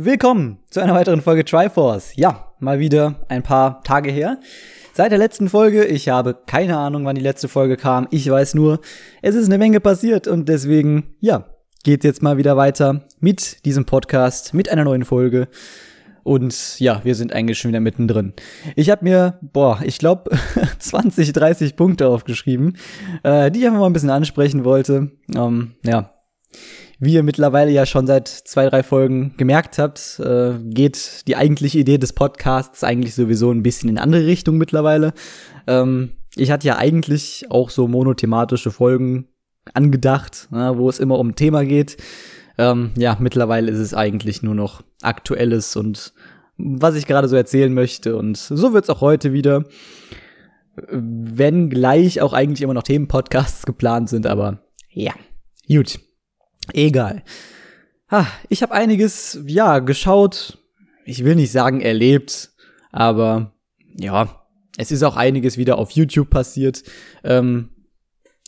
Willkommen zu einer weiteren Folge Triforce. Ja, mal wieder ein paar Tage her. Seit der letzten Folge, ich habe keine Ahnung, wann die letzte Folge kam. Ich weiß nur, es ist eine Menge passiert und deswegen, ja, geht's jetzt mal wieder weiter mit diesem Podcast, mit einer neuen Folge. Und ja, wir sind eigentlich schon wieder mittendrin. Ich habe mir, boah, ich glaube 20, 30 Punkte aufgeschrieben, äh, die ich einfach mal ein bisschen ansprechen wollte. Ähm, ja, wie ihr mittlerweile ja schon seit zwei, drei Folgen gemerkt habt, äh, geht die eigentliche Idee des Podcasts eigentlich sowieso ein bisschen in andere Richtung mittlerweile. Ähm, ich hatte ja eigentlich auch so monothematische Folgen angedacht, na, wo es immer um Thema geht. Ähm, ja, mittlerweile ist es eigentlich nur noch Aktuelles und was ich gerade so erzählen möchte. Und so wird's auch heute wieder. Wenn gleich auch eigentlich immer noch Themenpodcasts geplant sind, aber ja, gut. Egal. Ha, ich habe einiges, ja, geschaut. Ich will nicht sagen erlebt, aber ja, es ist auch einiges wieder auf YouTube passiert. Ähm,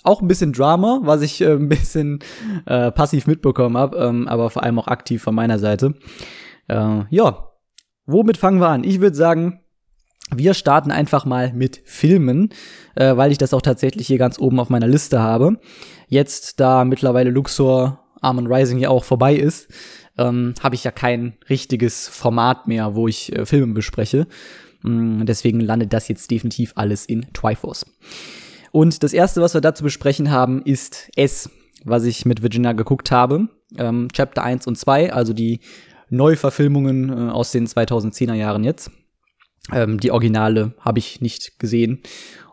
auch ein bisschen Drama, was ich äh, ein bisschen äh, passiv mitbekommen habe, ähm, aber vor allem auch aktiv von meiner Seite. Äh, ja, womit fangen wir an? Ich würde sagen, wir starten einfach mal mit Filmen, äh, weil ich das auch tatsächlich hier ganz oben auf meiner Liste habe. Jetzt, da mittlerweile Luxor Armand Rising ja auch vorbei ist, ähm, habe ich ja kein richtiges Format mehr, wo ich äh, Filme bespreche. Mm, deswegen landet das jetzt definitiv alles in Triforce. Und das erste, was wir dazu besprechen haben, ist S, was ich mit Virginia geguckt habe. Ähm, Chapter 1 und 2, also die Neuverfilmungen äh, aus den 2010er Jahren jetzt. Ähm, die Originale habe ich nicht gesehen.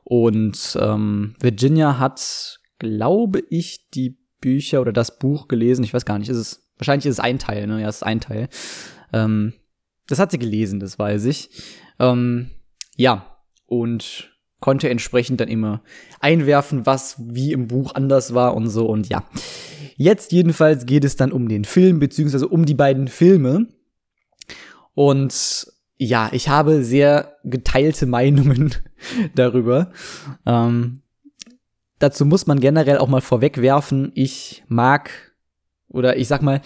Und ähm, Virginia hat, glaube ich, die Bücher oder das Buch gelesen. Ich weiß gar nicht, ist es, wahrscheinlich ist es ein Teil, ne? Ja, es ist ein Teil. Ähm, das hat sie gelesen, das weiß ich. Ähm, ja, und konnte entsprechend dann immer einwerfen, was wie im Buch anders war und so und ja. Jetzt jedenfalls geht es dann um den Film, beziehungsweise um die beiden Filme. Und ja, ich habe sehr geteilte Meinungen darüber. Ähm, dazu muss man generell auch mal vorwegwerfen, ich mag oder ich sag mal,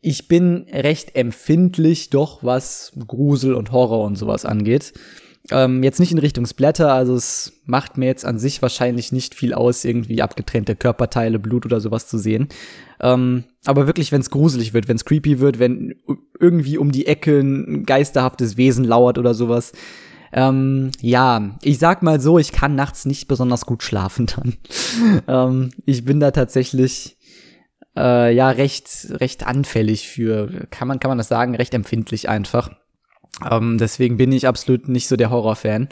ich bin recht empfindlich doch, was Grusel und Horror und sowas angeht. Ähm, jetzt nicht in Richtung Splatter, also es macht mir jetzt an sich wahrscheinlich nicht viel aus, irgendwie abgetrennte Körperteile, Blut oder sowas zu sehen. Ähm, aber wirklich, wenn es gruselig wird, wenn es creepy wird, wenn irgendwie um die Ecke ein geisterhaftes Wesen lauert oder sowas, ähm, ja, ich sag mal so, ich kann nachts nicht besonders gut schlafen dann. ähm, ich bin da tatsächlich äh, ja recht recht anfällig für, kann man kann man das sagen, recht empfindlich einfach. Ähm, deswegen bin ich absolut nicht so der Horrorfan.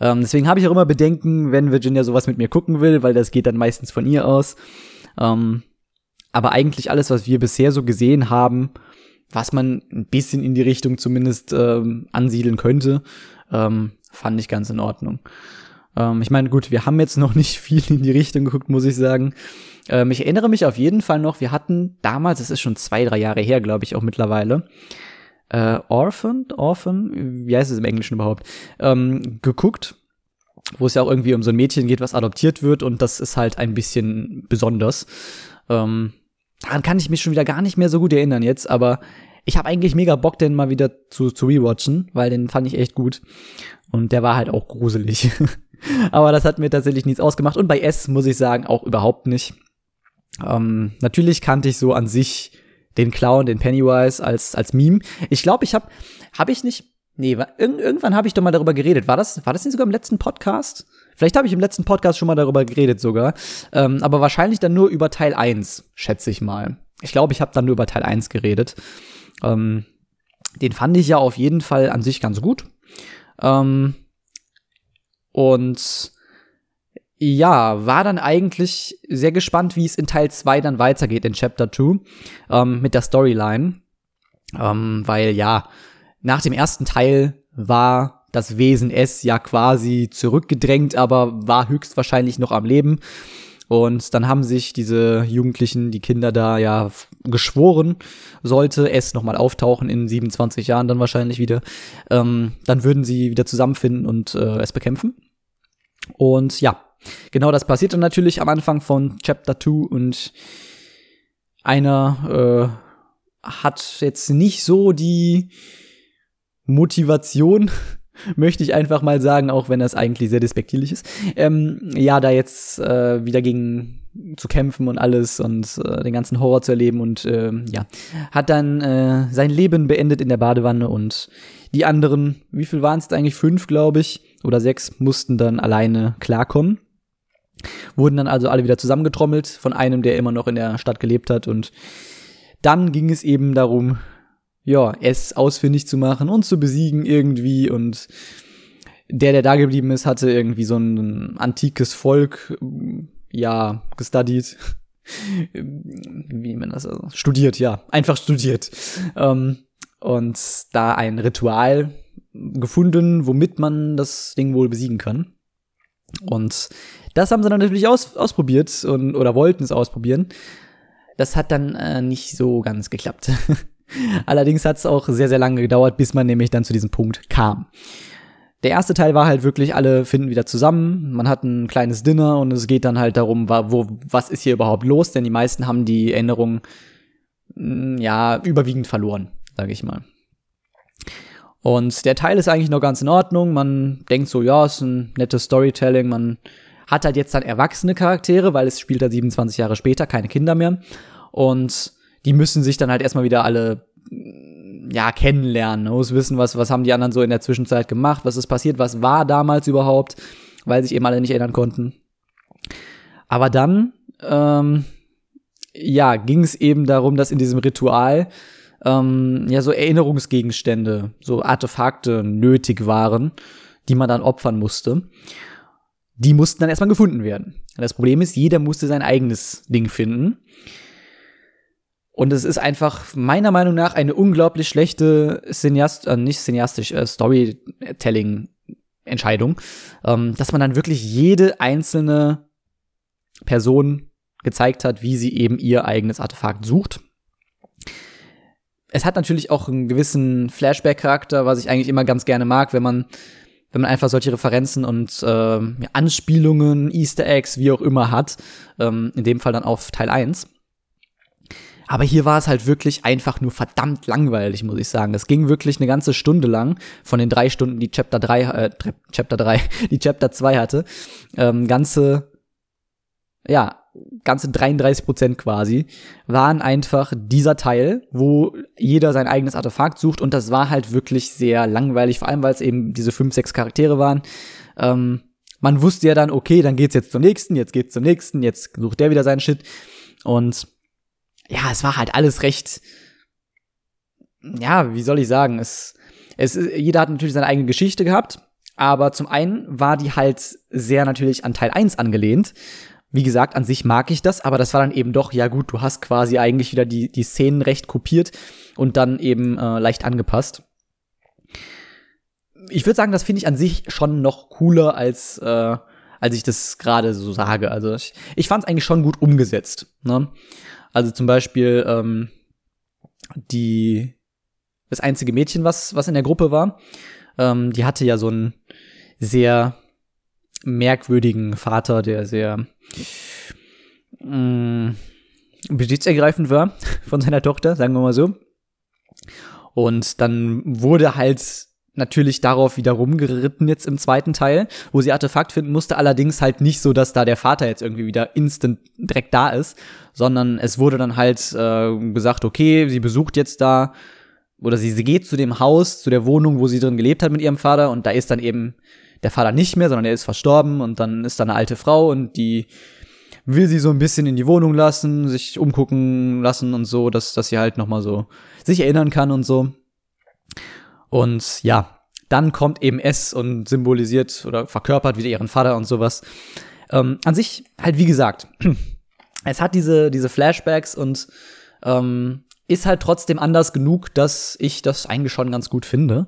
Ähm, deswegen habe ich auch immer Bedenken, wenn Virginia sowas mit mir gucken will, weil das geht dann meistens von ihr aus. Ähm, aber eigentlich alles, was wir bisher so gesehen haben, was man ein bisschen in die Richtung zumindest ähm, ansiedeln könnte, ähm, fand ich ganz in Ordnung. Ähm, ich meine, gut, wir haben jetzt noch nicht viel in die Richtung geguckt, muss ich sagen. Ähm, ich erinnere mich auf jeden Fall noch, wir hatten damals, es ist schon zwei, drei Jahre her, glaube ich, auch mittlerweile, äh, Orphan, Orphan, wie heißt es im Englischen überhaupt, ähm, geguckt, wo es ja auch irgendwie um so ein Mädchen geht, was adoptiert wird und das ist halt ein bisschen besonders. Ähm, daran kann ich mich schon wieder gar nicht mehr so gut erinnern jetzt, aber ich habe eigentlich mega Bock, den mal wieder zu, zu rewatchen, weil den fand ich echt gut. Und der war halt auch gruselig. Aber das hat mir tatsächlich nichts ausgemacht. Und bei S muss ich sagen, auch überhaupt nicht. Ähm, natürlich kannte ich so an sich den Clown, den Pennywise als, als Meme. Ich glaube, ich habe hab ich nicht. Nee, ir irgendwann habe ich doch mal darüber geredet. War das, war das nicht sogar im letzten Podcast? Vielleicht habe ich im letzten Podcast schon mal darüber geredet sogar. Ähm, aber wahrscheinlich dann nur über Teil 1, schätze ich mal. Ich glaube, ich habe dann nur über Teil 1 geredet. Ähm, den fand ich ja auf jeden Fall an sich ganz gut. Ähm, und ja, war dann eigentlich sehr gespannt, wie es in Teil 2 dann weitergeht, in Chapter 2, ähm, mit der Storyline. Ähm, weil ja, nach dem ersten Teil war das Wesen S ja quasi zurückgedrängt, aber war höchstwahrscheinlich noch am Leben. Und dann haben sich diese Jugendlichen, die Kinder da ja geschworen, sollte es nochmal auftauchen in 27 Jahren dann wahrscheinlich wieder, ähm, dann würden sie wieder zusammenfinden und äh, es bekämpfen. Und ja, genau das passiert dann natürlich am Anfang von Chapter 2 und einer hat jetzt nicht so die Motivation, möchte ich einfach mal sagen, auch wenn das eigentlich sehr despektierlich ist. Ähm, ja, da jetzt äh, wieder gegen zu kämpfen und alles und äh, den ganzen Horror zu erleben und äh, ja, hat dann äh, sein Leben beendet in der Badewanne und die anderen, wie viel waren es eigentlich? Fünf, glaube ich, oder sechs, mussten dann alleine klarkommen. Wurden dann also alle wieder zusammengetrommelt von einem, der immer noch in der Stadt gelebt hat und dann ging es eben darum, ja, es ausfindig zu machen und zu besiegen irgendwie und der, der da geblieben ist, hatte irgendwie so ein antikes Volk, ja, gestudied. Wie man das also, studiert, ja, einfach studiert. Ähm, und da ein Ritual gefunden, womit man das Ding wohl besiegen kann. Und das haben sie dann natürlich aus, ausprobiert und, oder wollten es ausprobieren. Das hat dann äh, nicht so ganz geklappt. Allerdings hat es auch sehr, sehr lange gedauert, bis man nämlich dann zu diesem Punkt kam. Der erste Teil war halt wirklich, alle finden wieder zusammen, man hat ein kleines Dinner und es geht dann halt darum, wo, was ist hier überhaupt los, denn die meisten haben die Erinnerung, mm, ja, überwiegend verloren, sage ich mal. Und der Teil ist eigentlich noch ganz in Ordnung, man denkt so, ja, ist ein nettes Storytelling, man hat halt jetzt dann erwachsene Charaktere, weil es spielt halt 27 Jahre später, keine Kinder mehr. Und die müssen sich dann halt erstmal wieder alle ja, kennenlernen, ne? muss wissen, was, was haben die anderen so in der Zwischenzeit gemacht, was ist passiert, was war damals überhaupt, weil sich eben alle nicht erinnern konnten. Aber dann, ähm, ja, ging es eben darum, dass in diesem Ritual ähm, ja so Erinnerungsgegenstände, so Artefakte nötig waren, die man dann opfern musste die mussten dann erstmal gefunden werden. Das Problem ist, jeder musste sein eigenes Ding finden. Und es ist einfach meiner Meinung nach eine unglaublich schlechte Cineast, äh, nicht cineastisch, äh, Storytelling-Entscheidung, ähm, dass man dann wirklich jede einzelne Person gezeigt hat, wie sie eben ihr eigenes Artefakt sucht. Es hat natürlich auch einen gewissen Flashback-Charakter, was ich eigentlich immer ganz gerne mag, wenn man wenn man einfach solche Referenzen und äh, Anspielungen, Easter Eggs, wie auch immer hat, ähm, in dem Fall dann auf Teil 1. Aber hier war es halt wirklich einfach nur verdammt langweilig, muss ich sagen. Es ging wirklich eine ganze Stunde lang, von den drei Stunden, die Chapter 3, äh, Chapter 3, die Chapter 2 hatte, ähm, ganze, ja, ganze 33 Prozent quasi, waren einfach dieser Teil, wo jeder sein eigenes Artefakt sucht und das war halt wirklich sehr langweilig, vor allem weil es eben diese fünf, sechs Charaktere waren. Ähm, man wusste ja dann, okay, dann geht's jetzt zum nächsten, jetzt geht's zum nächsten, jetzt sucht der wieder seinen Shit und ja, es war halt alles recht, ja, wie soll ich sagen, es, es, jeder hat natürlich seine eigene Geschichte gehabt, aber zum einen war die halt sehr natürlich an Teil 1 angelehnt wie gesagt, an sich mag ich das, aber das war dann eben doch, ja gut, du hast quasi eigentlich wieder die, die Szenen recht kopiert und dann eben äh, leicht angepasst. Ich würde sagen, das finde ich an sich schon noch cooler, als, äh, als ich das gerade so sage. Also ich, ich fand es eigentlich schon gut umgesetzt. Ne? Also zum Beispiel ähm, die das einzige Mädchen, was, was in der Gruppe war, ähm, die hatte ja so ein sehr merkwürdigen Vater, der sehr mh, mm, besitzergreifend war von seiner Tochter, sagen wir mal so. Und dann wurde halt natürlich darauf wieder rumgeritten jetzt im zweiten Teil, wo sie Artefakt finden musste, allerdings halt nicht so, dass da der Vater jetzt irgendwie wieder instant direkt da ist, sondern es wurde dann halt äh, gesagt, okay, sie besucht jetzt da oder sie, sie geht zu dem Haus, zu der Wohnung, wo sie drin gelebt hat mit ihrem Vater und da ist dann eben der Vater nicht mehr, sondern er ist verstorben und dann ist da eine alte Frau und die will sie so ein bisschen in die Wohnung lassen, sich umgucken lassen und so, dass, dass sie halt nochmal so sich erinnern kann und so. Und ja, dann kommt eben S und symbolisiert oder verkörpert wieder ihren Vater und sowas. Ähm, an sich halt wie gesagt, es hat diese, diese Flashbacks und ähm, ist halt trotzdem anders genug, dass ich das eigentlich schon ganz gut finde.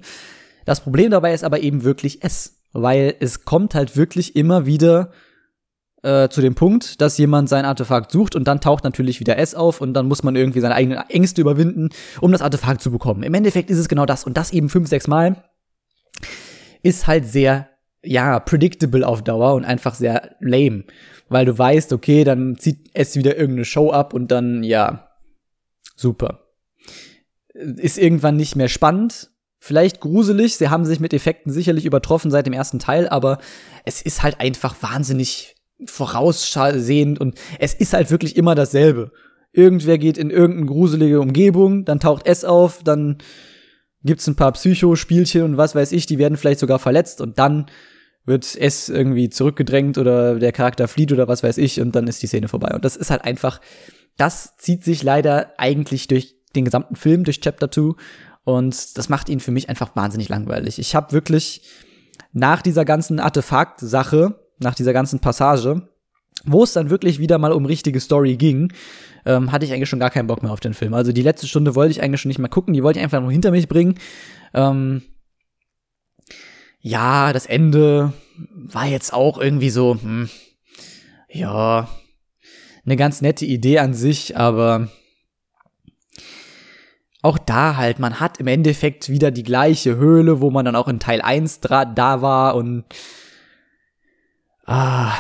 Das Problem dabei ist aber eben wirklich S weil es kommt halt wirklich immer wieder äh, zu dem Punkt, dass jemand sein Artefakt sucht und dann taucht natürlich wieder S auf und dann muss man irgendwie seine eigenen Ängste überwinden, um das Artefakt zu bekommen. Im Endeffekt ist es genau das und das eben fünf, sechs Mal ist halt sehr, ja, predictable auf Dauer und einfach sehr lame, weil du weißt, okay, dann zieht S wieder irgendeine Show ab und dann, ja, super. ist irgendwann nicht mehr spannend. Vielleicht gruselig, sie haben sich mit Effekten sicherlich übertroffen seit dem ersten Teil, aber es ist halt einfach wahnsinnig voraussehend und es ist halt wirklich immer dasselbe. Irgendwer geht in irgendeine gruselige Umgebung, dann taucht S auf, dann gibt's ein paar Psychospielchen und was weiß ich, die werden vielleicht sogar verletzt und dann wird S irgendwie zurückgedrängt oder der Charakter flieht oder was weiß ich und dann ist die Szene vorbei. Und das ist halt einfach, das zieht sich leider eigentlich durch den gesamten Film, durch Chapter 2 und das macht ihn für mich einfach wahnsinnig langweilig. Ich habe wirklich nach dieser ganzen Artefakt-Sache, nach dieser ganzen Passage, wo es dann wirklich wieder mal um richtige Story ging, ähm, hatte ich eigentlich schon gar keinen Bock mehr auf den Film. Also die letzte Stunde wollte ich eigentlich schon nicht mehr gucken, die wollte ich einfach nur hinter mich bringen. Ähm, ja, das Ende war jetzt auch irgendwie so, hm, ja, eine ganz nette Idee an sich, aber auch da halt, man hat im Endeffekt wieder die gleiche Höhle, wo man dann auch in Teil 1 da war und ah,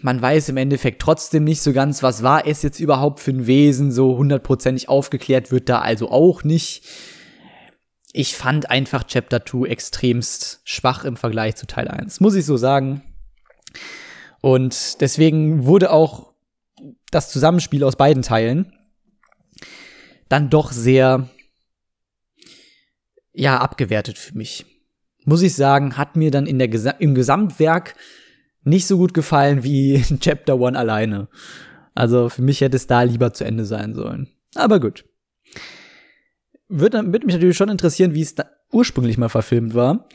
man weiß im Endeffekt trotzdem nicht so ganz, was war es jetzt überhaupt für ein Wesen, so hundertprozentig aufgeklärt wird da also auch nicht. Ich fand einfach Chapter 2 extremst schwach im Vergleich zu Teil 1, muss ich so sagen. Und deswegen wurde auch das Zusammenspiel aus beiden Teilen dann doch sehr, ja, abgewertet für mich. Muss ich sagen, hat mir dann in der im Gesamtwerk nicht so gut gefallen wie Chapter One alleine. Also für mich hätte es da lieber zu Ende sein sollen. Aber gut. Würde, würde mich natürlich schon interessieren, wie es da ursprünglich mal verfilmt war.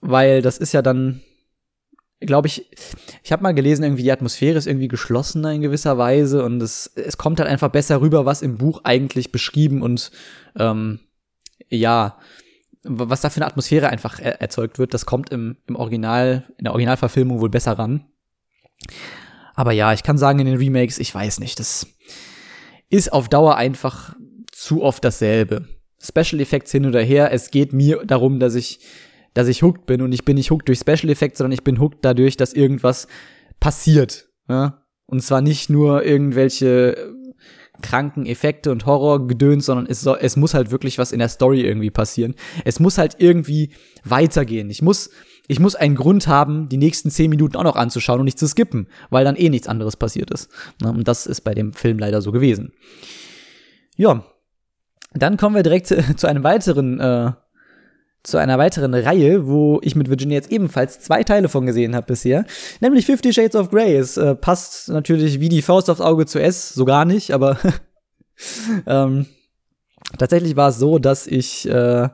Weil das ist ja dann, glaube ich, ich habe mal gelesen, irgendwie die Atmosphäre ist irgendwie geschlossener in gewisser Weise und es, es kommt halt einfach besser rüber, was im Buch eigentlich beschrieben und ähm, ja, was da für eine Atmosphäre einfach er erzeugt wird, das kommt im, im Original, in der Originalverfilmung wohl besser ran. Aber ja, ich kann sagen, in den Remakes, ich weiß nicht, das ist auf Dauer einfach zu oft dasselbe. Special Effects hin oder her, es geht mir darum, dass ich, dass ich hooked bin und ich bin nicht hooked durch Special Effects, sondern ich bin hooked dadurch, dass irgendwas passiert. Ja? Und zwar nicht nur irgendwelche kranken Effekte und Horrorgedöns, sondern es, soll, es muss halt wirklich was in der Story irgendwie passieren. Es muss halt irgendwie weitergehen. Ich muss, ich muss einen Grund haben, die nächsten zehn Minuten auch noch anzuschauen und nicht zu skippen, weil dann eh nichts anderes passiert ist. Und das ist bei dem Film leider so gewesen. Ja, dann kommen wir direkt zu einem weiteren äh, zu einer weiteren Reihe, wo ich mit Virginia jetzt ebenfalls zwei Teile von gesehen habe bisher, nämlich Fifty Shades of Grey. Es äh, passt natürlich wie die Faust aufs Auge zu S, so gar nicht, aber ähm, tatsächlich war es so, dass ich äh,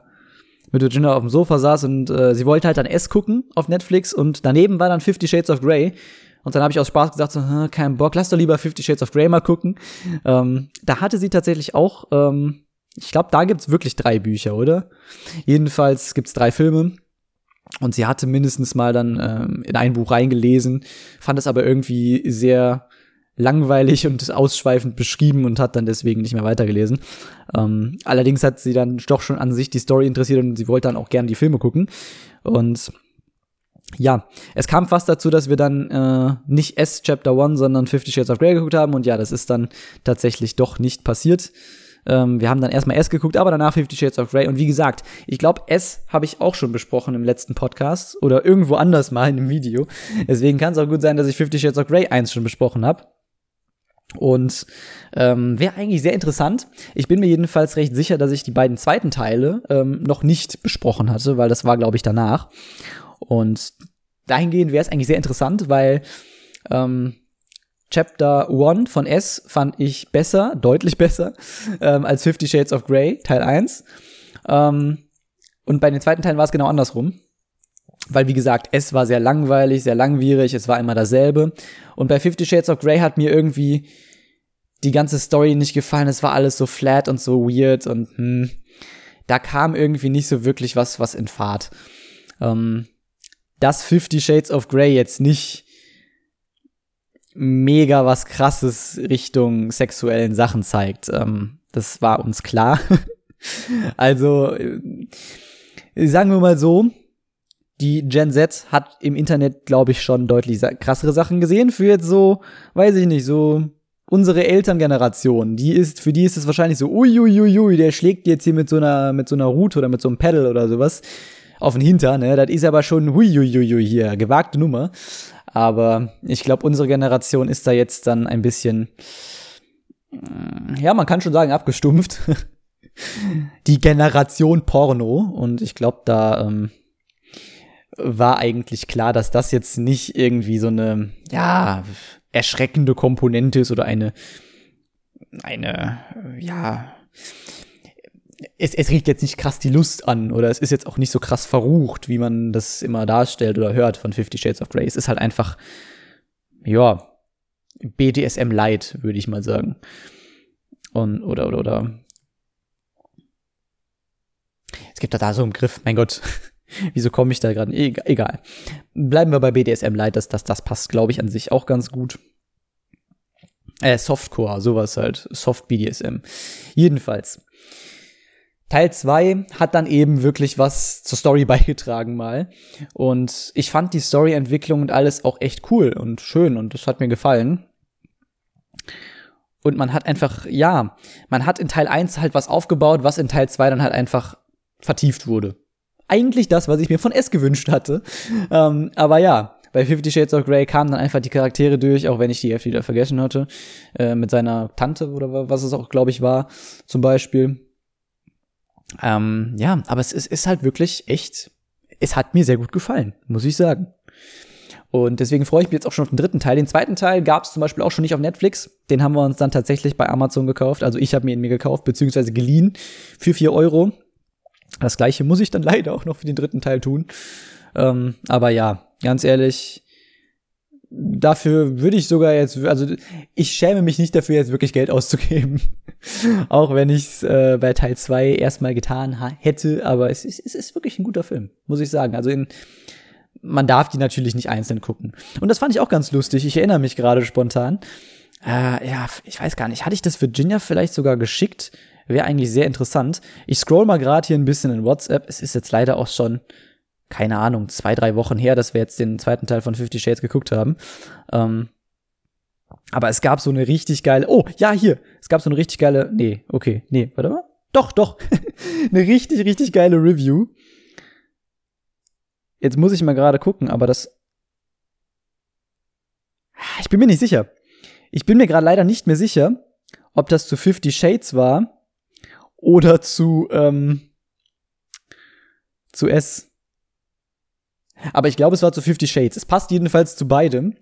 mit Virginia auf dem Sofa saß und äh, sie wollte halt dann S gucken auf Netflix und daneben war dann Fifty Shades of Grey. Und dann habe ich aus Spaß gesagt, so, kein Bock, lass doch lieber Fifty Shades of Grey mal gucken. Ähm, da hatte sie tatsächlich auch ähm, ich glaube, da gibt's wirklich drei Bücher, oder? Jedenfalls gibt's drei Filme. Und sie hatte mindestens mal dann ähm, in ein Buch reingelesen, fand es aber irgendwie sehr langweilig und ausschweifend beschrieben und hat dann deswegen nicht mehr weitergelesen. Ähm, allerdings hat sie dann doch schon an sich die Story interessiert und sie wollte dann auch gerne die Filme gucken. Und ja, es kam fast dazu, dass wir dann äh, nicht S Chapter 1, sondern Fifty Shades of Grey geguckt haben. Und ja, das ist dann tatsächlich doch nicht passiert. Ähm, wir haben dann erstmal S geguckt, aber danach Fifty Shades of Grey. Und wie gesagt, ich glaube, S habe ich auch schon besprochen im letzten Podcast oder irgendwo anders mal in einem Video. Deswegen kann es auch gut sein, dass ich Fifty Shades of Grey 1 schon besprochen habe. Und ähm, wäre eigentlich sehr interessant. Ich bin mir jedenfalls recht sicher, dass ich die beiden zweiten Teile ähm, noch nicht besprochen hatte, weil das war, glaube ich, danach. Und dahingehend wäre es eigentlich sehr interessant, weil ähm, Chapter 1 von S fand ich besser, deutlich besser, ähm, als Fifty Shades of Grey, Teil 1. Ähm, und bei den zweiten Teilen war es genau andersrum. Weil, wie gesagt, S war sehr langweilig, sehr langwierig, es war immer dasselbe. Und bei Fifty Shades of Grey hat mir irgendwie die ganze Story nicht gefallen. Es war alles so flat und so weird und hm, da kam irgendwie nicht so wirklich was, was in Fahrt. Ähm, dass Fifty Shades of Grey jetzt nicht mega was krasses Richtung sexuellen Sachen zeigt. Ähm, das war uns klar. also, äh, sagen wir mal so, die Gen Z hat im Internet, glaube ich, schon deutlich krassere Sachen gesehen. Für jetzt so, weiß ich nicht, so unsere Elterngeneration, die ist, für die ist es wahrscheinlich so, uiuiui, der schlägt jetzt hier mit so einer, mit so einer Route oder mit so einem Pedal oder sowas auf den Hinter, ne? Das ist aber schon huiuiui hier, gewagte Nummer. Aber ich glaube, unsere Generation ist da jetzt dann ein bisschen, mm, ja, man kann schon sagen, abgestumpft. Die Generation Porno. Und ich glaube, da ähm, war eigentlich klar, dass das jetzt nicht irgendwie so eine, ja, erschreckende Komponente ist oder eine, eine, ja, es, es regt jetzt nicht krass die Lust an oder es ist jetzt auch nicht so krass verrucht, wie man das immer darstellt oder hört von Fifty Shades of Grey. Es ist halt einfach, ja, BDSM Light, würde ich mal sagen. Und, oder, oder, oder. Es gibt da, da so einen Griff, mein Gott. Wieso komme ich da gerade? Egal. Bleiben wir bei BDSM Light, das, das, das passt, glaube ich, an sich auch ganz gut. Äh, Softcore, sowas halt. Soft BDSM. Jedenfalls. Teil 2 hat dann eben wirklich was zur Story beigetragen mal. Und ich fand die Storyentwicklung und alles auch echt cool und schön und das hat mir gefallen. Und man hat einfach, ja, man hat in Teil 1 halt was aufgebaut, was in Teil 2 dann halt einfach vertieft wurde. Eigentlich das, was ich mir von S gewünscht hatte. Ähm, aber ja, bei Fifty Shades of Grey kamen dann einfach die Charaktere durch, auch wenn ich die Hälfte wieder vergessen hatte. Äh, mit seiner Tante oder was es auch, glaube ich, war, zum Beispiel. Ähm, ja, aber es ist, ist halt wirklich echt, es hat mir sehr gut gefallen, muss ich sagen. Und deswegen freue ich mich jetzt auch schon auf den dritten Teil. Den zweiten Teil gab es zum Beispiel auch schon nicht auf Netflix. Den haben wir uns dann tatsächlich bei Amazon gekauft. Also ich habe mir ihn mir gekauft, beziehungsweise geliehen für vier Euro. Das gleiche muss ich dann leider auch noch für den dritten Teil tun. Ähm, aber ja, ganz ehrlich, dafür würde ich sogar jetzt, also ich schäme mich nicht dafür, jetzt wirklich Geld auszugeben. Auch wenn ich es äh, bei Teil 2 erstmal getan hätte, aber es ist, es ist wirklich ein guter Film, muss ich sagen. Also in, man darf die natürlich nicht einzeln gucken. Und das fand ich auch ganz lustig. Ich erinnere mich gerade spontan. Äh, ja, ich weiß gar nicht, hatte ich das Virginia vielleicht sogar geschickt? Wäre eigentlich sehr interessant. Ich scroll mal gerade hier ein bisschen in WhatsApp. Es ist jetzt leider auch schon keine Ahnung, zwei, drei Wochen her, dass wir jetzt den zweiten Teil von Fifty Shades geguckt haben. Ähm, aber es gab so eine richtig geile, oh, ja, hier, es gab so eine richtig geile, nee, okay, nee, warte mal. Doch, doch, eine richtig, richtig geile Review. Jetzt muss ich mal gerade gucken, aber das, ich bin mir nicht sicher. Ich bin mir gerade leider nicht mehr sicher, ob das zu Fifty Shades war oder zu, ähm, zu S. Aber ich glaube, es war zu Fifty Shades. Es passt jedenfalls zu beidem.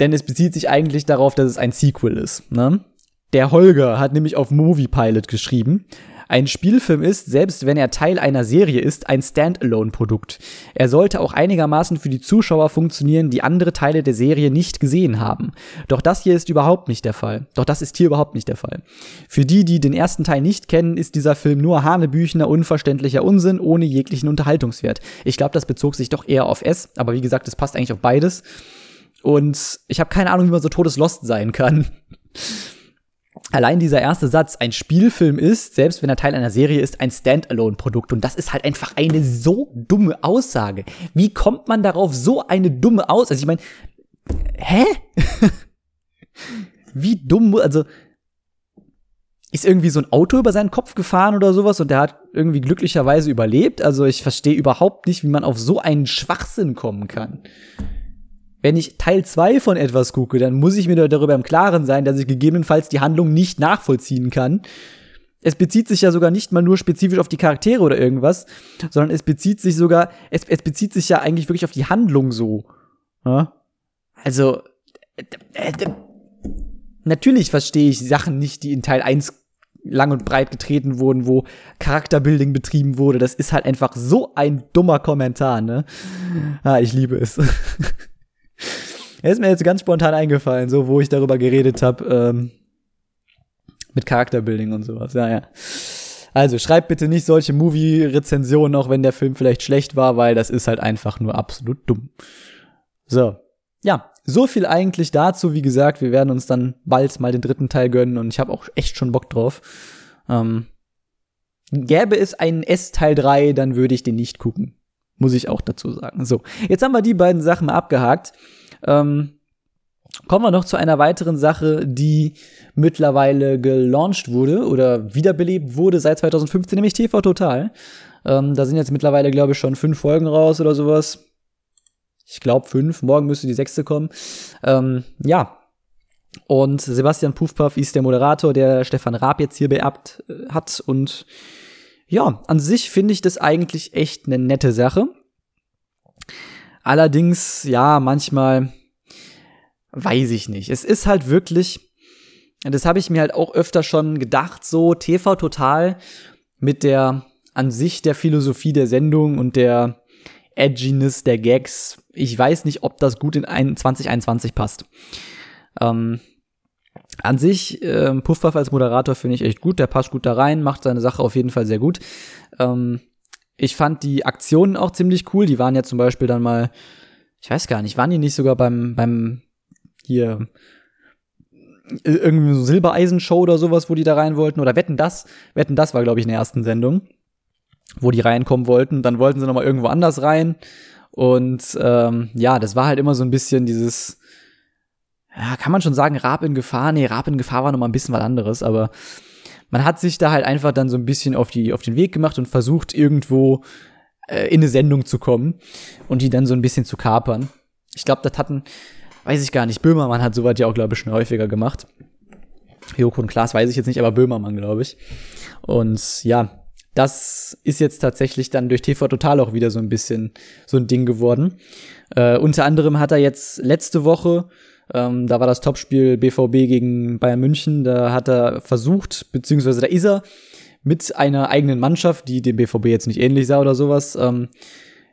Denn es bezieht sich eigentlich darauf, dass es ein Sequel ist. Ne? Der Holger hat nämlich auf Movie Pilot geschrieben. Ein Spielfilm ist, selbst wenn er Teil einer Serie ist, ein Standalone-Produkt. Er sollte auch einigermaßen für die Zuschauer funktionieren, die andere Teile der Serie nicht gesehen haben. Doch das hier ist überhaupt nicht der Fall. Doch das ist hier überhaupt nicht der Fall. Für die, die den ersten Teil nicht kennen, ist dieser Film nur hanebüchener, unverständlicher Unsinn ohne jeglichen Unterhaltungswert. Ich glaube, das bezog sich doch eher auf S, aber wie gesagt, es passt eigentlich auf beides. Und ich habe keine Ahnung, wie man so todeslost sein kann allein dieser erste Satz, ein Spielfilm ist, selbst wenn er Teil einer Serie ist, ein Standalone-Produkt. Und das ist halt einfach eine so dumme Aussage. Wie kommt man darauf, so eine dumme Aussage? Also ich meine, hä? Wie dumm, also ist irgendwie so ein Auto über seinen Kopf gefahren oder sowas und der hat irgendwie glücklicherweise überlebt. Also ich verstehe überhaupt nicht, wie man auf so einen Schwachsinn kommen kann wenn ich Teil 2 von etwas gucke, dann muss ich mir darüber im Klaren sein, dass ich gegebenenfalls die Handlung nicht nachvollziehen kann. Es bezieht sich ja sogar nicht mal nur spezifisch auf die Charaktere oder irgendwas, sondern es bezieht sich sogar, es, es bezieht sich ja eigentlich wirklich auf die Handlung so. Ja? Also, äh, äh, natürlich verstehe ich Sachen nicht, die in Teil 1 lang und breit getreten wurden, wo Charakterbuilding betrieben wurde. Das ist halt einfach so ein dummer Kommentar, ne? Ah, ich liebe es. Er ist mir jetzt ganz spontan eingefallen, so wo ich darüber geredet habe, ähm, mit Charakterbuilding und sowas. Ja, ja. Also schreibt bitte nicht solche Movie-Rezensionen, auch wenn der Film vielleicht schlecht war, weil das ist halt einfach nur absolut dumm. So. Ja, so viel eigentlich dazu. Wie gesagt, wir werden uns dann bald mal den dritten Teil gönnen und ich habe auch echt schon Bock drauf. Ähm, gäbe es einen S-Teil 3, dann würde ich den nicht gucken. Muss ich auch dazu sagen. So, jetzt haben wir die beiden Sachen mal abgehakt. Ähm, Kommen wir noch zu einer weiteren Sache, die mittlerweile gelauncht wurde oder wiederbelebt wurde seit 2015, nämlich TV Total. Ähm, da sind jetzt mittlerweile, glaube ich, schon fünf Folgen raus oder sowas. Ich glaube fünf. Morgen müsste die sechste kommen. Ähm, ja. Und Sebastian Puffpaff ist der Moderator, der Stefan Raab jetzt hier beerbt äh, hat. Und ja, an sich finde ich das eigentlich echt eine nette Sache. Allerdings, ja, manchmal weiß ich nicht. Es ist halt wirklich, das habe ich mir halt auch öfter schon gedacht, so TV Total mit der an sich der Philosophie der Sendung und der Edginess der Gags. Ich weiß nicht, ob das gut in 2021 passt. Ähm, an sich, ähm, Puffpuff als Moderator finde ich echt gut, der passt gut da rein, macht seine Sache auf jeden Fall sehr gut. Ähm, ich fand die Aktionen auch ziemlich cool. Die waren ja zum Beispiel dann mal, ich weiß gar nicht, waren die nicht sogar beim, beim hier irgendwie so Silbereisen-Show oder sowas, wo die da rein wollten? Oder Wetten das? Wetten das war, glaube ich, in der ersten Sendung, wo die reinkommen wollten. Dann wollten sie noch mal irgendwo anders rein. Und ähm, ja, das war halt immer so ein bisschen dieses, ja, kann man schon sagen, Rab in Gefahr? Nee, Rab in Gefahr war noch mal ein bisschen was anderes, aber man hat sich da halt einfach dann so ein bisschen auf, die, auf den Weg gemacht und versucht, irgendwo äh, in eine Sendung zu kommen und die dann so ein bisschen zu kapern. Ich glaube, das hatten, weiß ich gar nicht, Böhmermann hat sowas ja auch, glaube ich, schon häufiger gemacht. Joko und Klaas weiß ich jetzt nicht, aber Böhmermann, glaube ich. Und ja, das ist jetzt tatsächlich dann durch TV Total auch wieder so ein bisschen so ein Ding geworden. Äh, unter anderem hat er jetzt letzte Woche ähm, da war das Topspiel BVB gegen Bayern München. Da hat er versucht, beziehungsweise da ist er mit einer eigenen Mannschaft, die dem BVB jetzt nicht ähnlich sah oder sowas, ähm,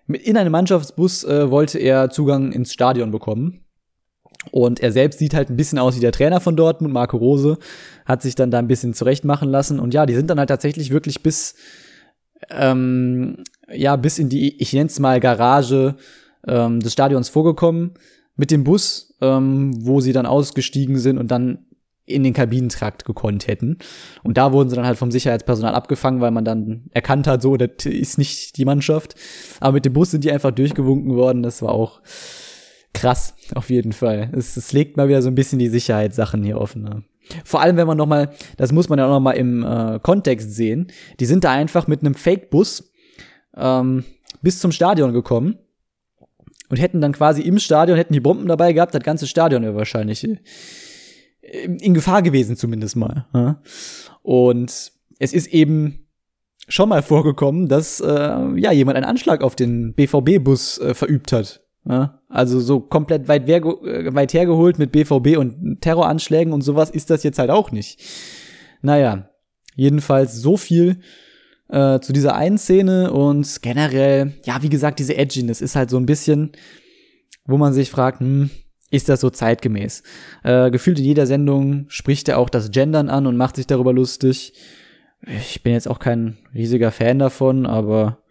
in einem Mannschaftsbus äh, wollte er Zugang ins Stadion bekommen. Und er selbst sieht halt ein bisschen aus wie der Trainer von Dortmund, Marco Rose, hat sich dann da ein bisschen zurechtmachen lassen. Und ja, die sind dann halt tatsächlich wirklich bis, ähm, ja, bis in die, ich nenne es mal Garage ähm, des Stadions vorgekommen mit dem Bus, ähm, wo sie dann ausgestiegen sind und dann in den Kabinentrakt gekonnt hätten. Und da wurden sie dann halt vom Sicherheitspersonal abgefangen, weil man dann erkannt hat, so, das ist nicht die Mannschaft. Aber mit dem Bus sind die einfach durchgewunken worden. Das war auch krass, auf jeden Fall. Es, es legt mal wieder so ein bisschen die Sicherheitssachen hier offen. Ne? Vor allem, wenn man noch mal, das muss man ja auch noch mal im äh, Kontext sehen, die sind da einfach mit einem Fake-Bus ähm, bis zum Stadion gekommen und hätten dann quasi im Stadion, hätten die Bomben dabei gehabt, das ganze Stadion wäre wahrscheinlich äh, in Gefahr gewesen zumindest mal. Und es ist eben schon mal vorgekommen, dass äh, ja jemand einen Anschlag auf den BVB-Bus äh, verübt hat. Ja? Also so komplett weit, äh, weit hergeholt mit BVB und Terroranschlägen und sowas ist das jetzt halt auch nicht. Naja, jedenfalls so viel äh, zu dieser einen Szene und generell, ja, wie gesagt, diese Edginess ist halt so ein bisschen, wo man sich fragt, hm, ist das so zeitgemäß? Äh, gefühlt in jeder Sendung spricht er auch das Gendern an und macht sich darüber lustig. Ich bin jetzt auch kein riesiger Fan davon, aber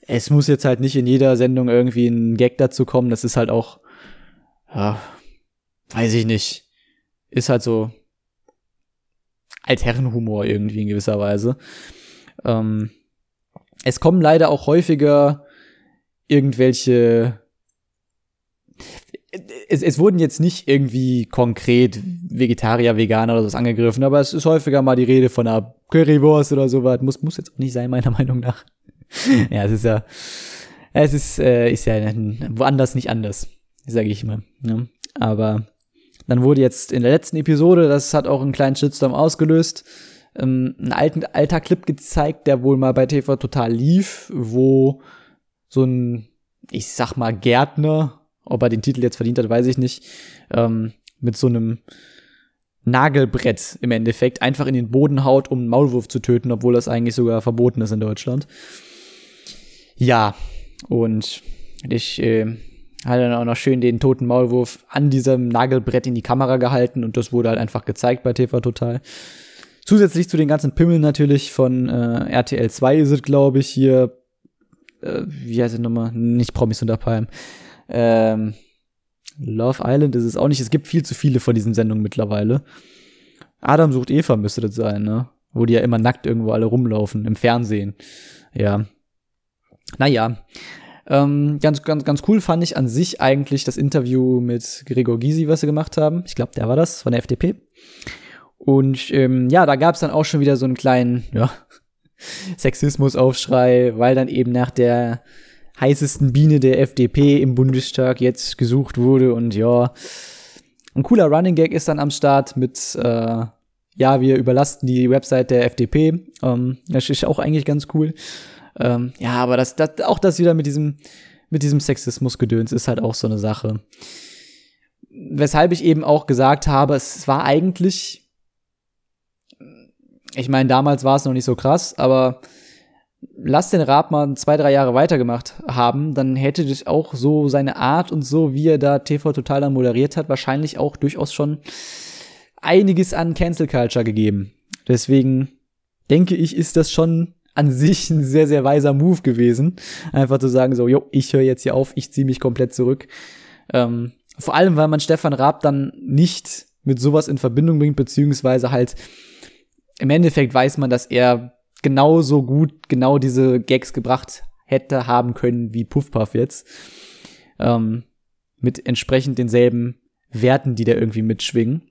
es muss jetzt halt nicht in jeder Sendung irgendwie ein Gag dazu kommen. Das ist halt auch, ja, weiß ich nicht. Ist halt so Altherrenhumor irgendwie in gewisser Weise. Ähm, es kommen leider auch häufiger irgendwelche es, es wurden jetzt nicht irgendwie konkret Vegetarier, Veganer oder sowas angegriffen, aber es ist häufiger mal die Rede von einer Currywurst oder sowas. Muss, muss jetzt auch nicht sein, meiner Meinung nach. ja, es ist ja, es ist, äh, ist ja woanders nicht anders, sage ich mal. Ne? Aber dann wurde jetzt in der letzten Episode, das hat auch einen kleinen Shitstorm ausgelöst, ähm, einen alten, alter Clip gezeigt, der wohl mal bei TV Total lief, wo so ein, ich sag mal, Gärtner, ob er den Titel jetzt verdient hat, weiß ich nicht, ähm, mit so einem Nagelbrett im Endeffekt einfach in den Boden haut, um einen Maulwurf zu töten, obwohl das eigentlich sogar verboten ist in Deutschland. Ja, und ich äh, hat dann auch noch schön den toten Maulwurf an diesem Nagelbrett in die Kamera gehalten und das wurde halt einfach gezeigt bei TV Total. Zusätzlich zu den ganzen Pimmeln natürlich von äh, RTL 2 ist es, glaube ich, hier, äh, wie heißt die Nummer? Nicht Promis unter Palm. Ähm, Love Island ist es auch nicht. Es gibt viel zu viele von diesen Sendungen mittlerweile. Adam sucht Eva müsste das sein, ne? Wo die ja immer nackt irgendwo alle rumlaufen, im Fernsehen. Ja. Naja. Ähm, ganz, ganz, ganz cool fand ich an sich eigentlich das Interview mit Gregor Gysi, was sie gemacht haben. Ich glaube, der war das von der FDP. Und ähm, ja, da gab es dann auch schon wieder so einen kleinen ja, Sexismusaufschrei, weil dann eben nach der heißesten Biene der FDP im Bundestag jetzt gesucht wurde und ja, ein cooler Running Gag ist dann am Start mit äh, ja, wir überlasten die Website der FDP. Ähm, das ist auch eigentlich ganz cool. Ähm, ja, aber das, das, auch das wieder mit diesem, mit diesem Sexismus-Gedöns ist halt auch so eine Sache. Weshalb ich eben auch gesagt habe, es war eigentlich, ich meine, damals war es noch nicht so krass, aber lass den Raab mal zwei, drei Jahre weitergemacht haben, dann hätte das auch so seine Art und so, wie er da TV Total dann moderiert hat, wahrscheinlich auch durchaus schon einiges an Cancel Culture gegeben. Deswegen denke ich, ist das schon an sich ein sehr, sehr weiser Move gewesen. Einfach zu sagen, so, jo, ich höre jetzt hier auf, ich ziehe mich komplett zurück. Ähm, vor allem, weil man Stefan Raab dann nicht mit sowas in Verbindung bringt, beziehungsweise halt im Endeffekt weiß man, dass er genauso gut genau diese Gags gebracht hätte haben können wie Puffpuff jetzt. Ähm, mit entsprechend denselben Werten, die da irgendwie mitschwingen.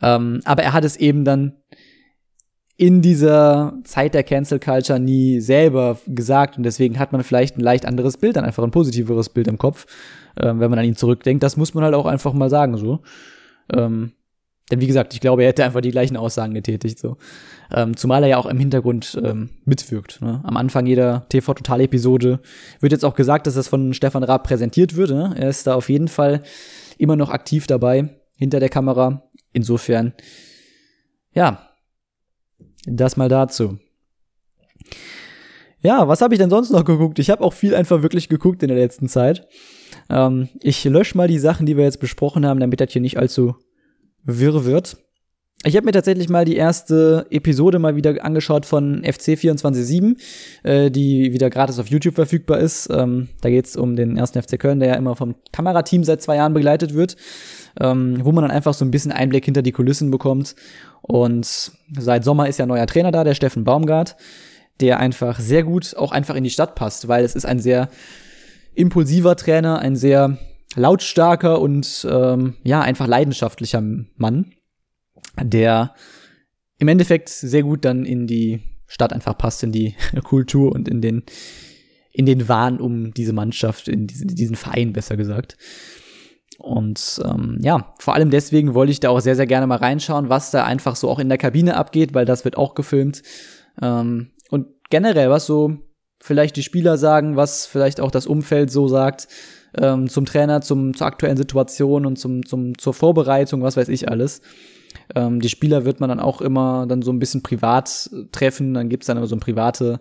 Ähm, aber er hat es eben dann in dieser Zeit der Cancel Culture nie selber gesagt und deswegen hat man vielleicht ein leicht anderes Bild, dann einfach ein positiveres Bild im Kopf, ähm, wenn man an ihn zurückdenkt. Das muss man halt auch einfach mal sagen so. Ähm, denn wie gesagt, ich glaube, er hätte einfach die gleichen Aussagen getätigt. So. Ähm, zumal er ja auch im Hintergrund ähm, mitwirkt. Ne? Am Anfang jeder TV-Total-Episode wird jetzt auch gesagt, dass das von Stefan Raab präsentiert wird. Ne? Er ist da auf jeden Fall immer noch aktiv dabei hinter der Kamera. Insofern, ja, das mal dazu. Ja, was habe ich denn sonst noch geguckt? Ich habe auch viel einfach wirklich geguckt in der letzten Zeit. Ähm, ich lösche mal die Sachen, die wir jetzt besprochen haben, damit das hier nicht allzu wirr wird. Ich habe mir tatsächlich mal die erste Episode mal wieder angeschaut von FC 24-7, äh, die wieder gratis auf YouTube verfügbar ist. Ähm, da geht es um den ersten FC Köln, der ja immer vom Kamerateam seit zwei Jahren begleitet wird, ähm, wo man dann einfach so ein bisschen Einblick hinter die Kulissen bekommt. Und seit Sommer ist ja neuer Trainer da, der Steffen Baumgart, der einfach sehr gut auch einfach in die Stadt passt, weil es ist ein sehr impulsiver Trainer, ein sehr lautstarker und ähm, ja einfach leidenschaftlicher Mann der im Endeffekt sehr gut dann in die Stadt einfach passt, in die Kultur und in den, in den Wahn um diese Mannschaft, in diesen, diesen Verein besser gesagt. Und ähm, ja, vor allem deswegen wollte ich da auch sehr, sehr gerne mal reinschauen, was da einfach so auch in der Kabine abgeht, weil das wird auch gefilmt. Ähm, und generell, was so vielleicht die Spieler sagen, was vielleicht auch das Umfeld so sagt, ähm, zum Trainer, zum, zur aktuellen Situation und zum, zum, zur Vorbereitung, was weiß ich alles. Ähm, die Spieler wird man dann auch immer dann so ein bisschen privat treffen. Dann gibt's dann immer so private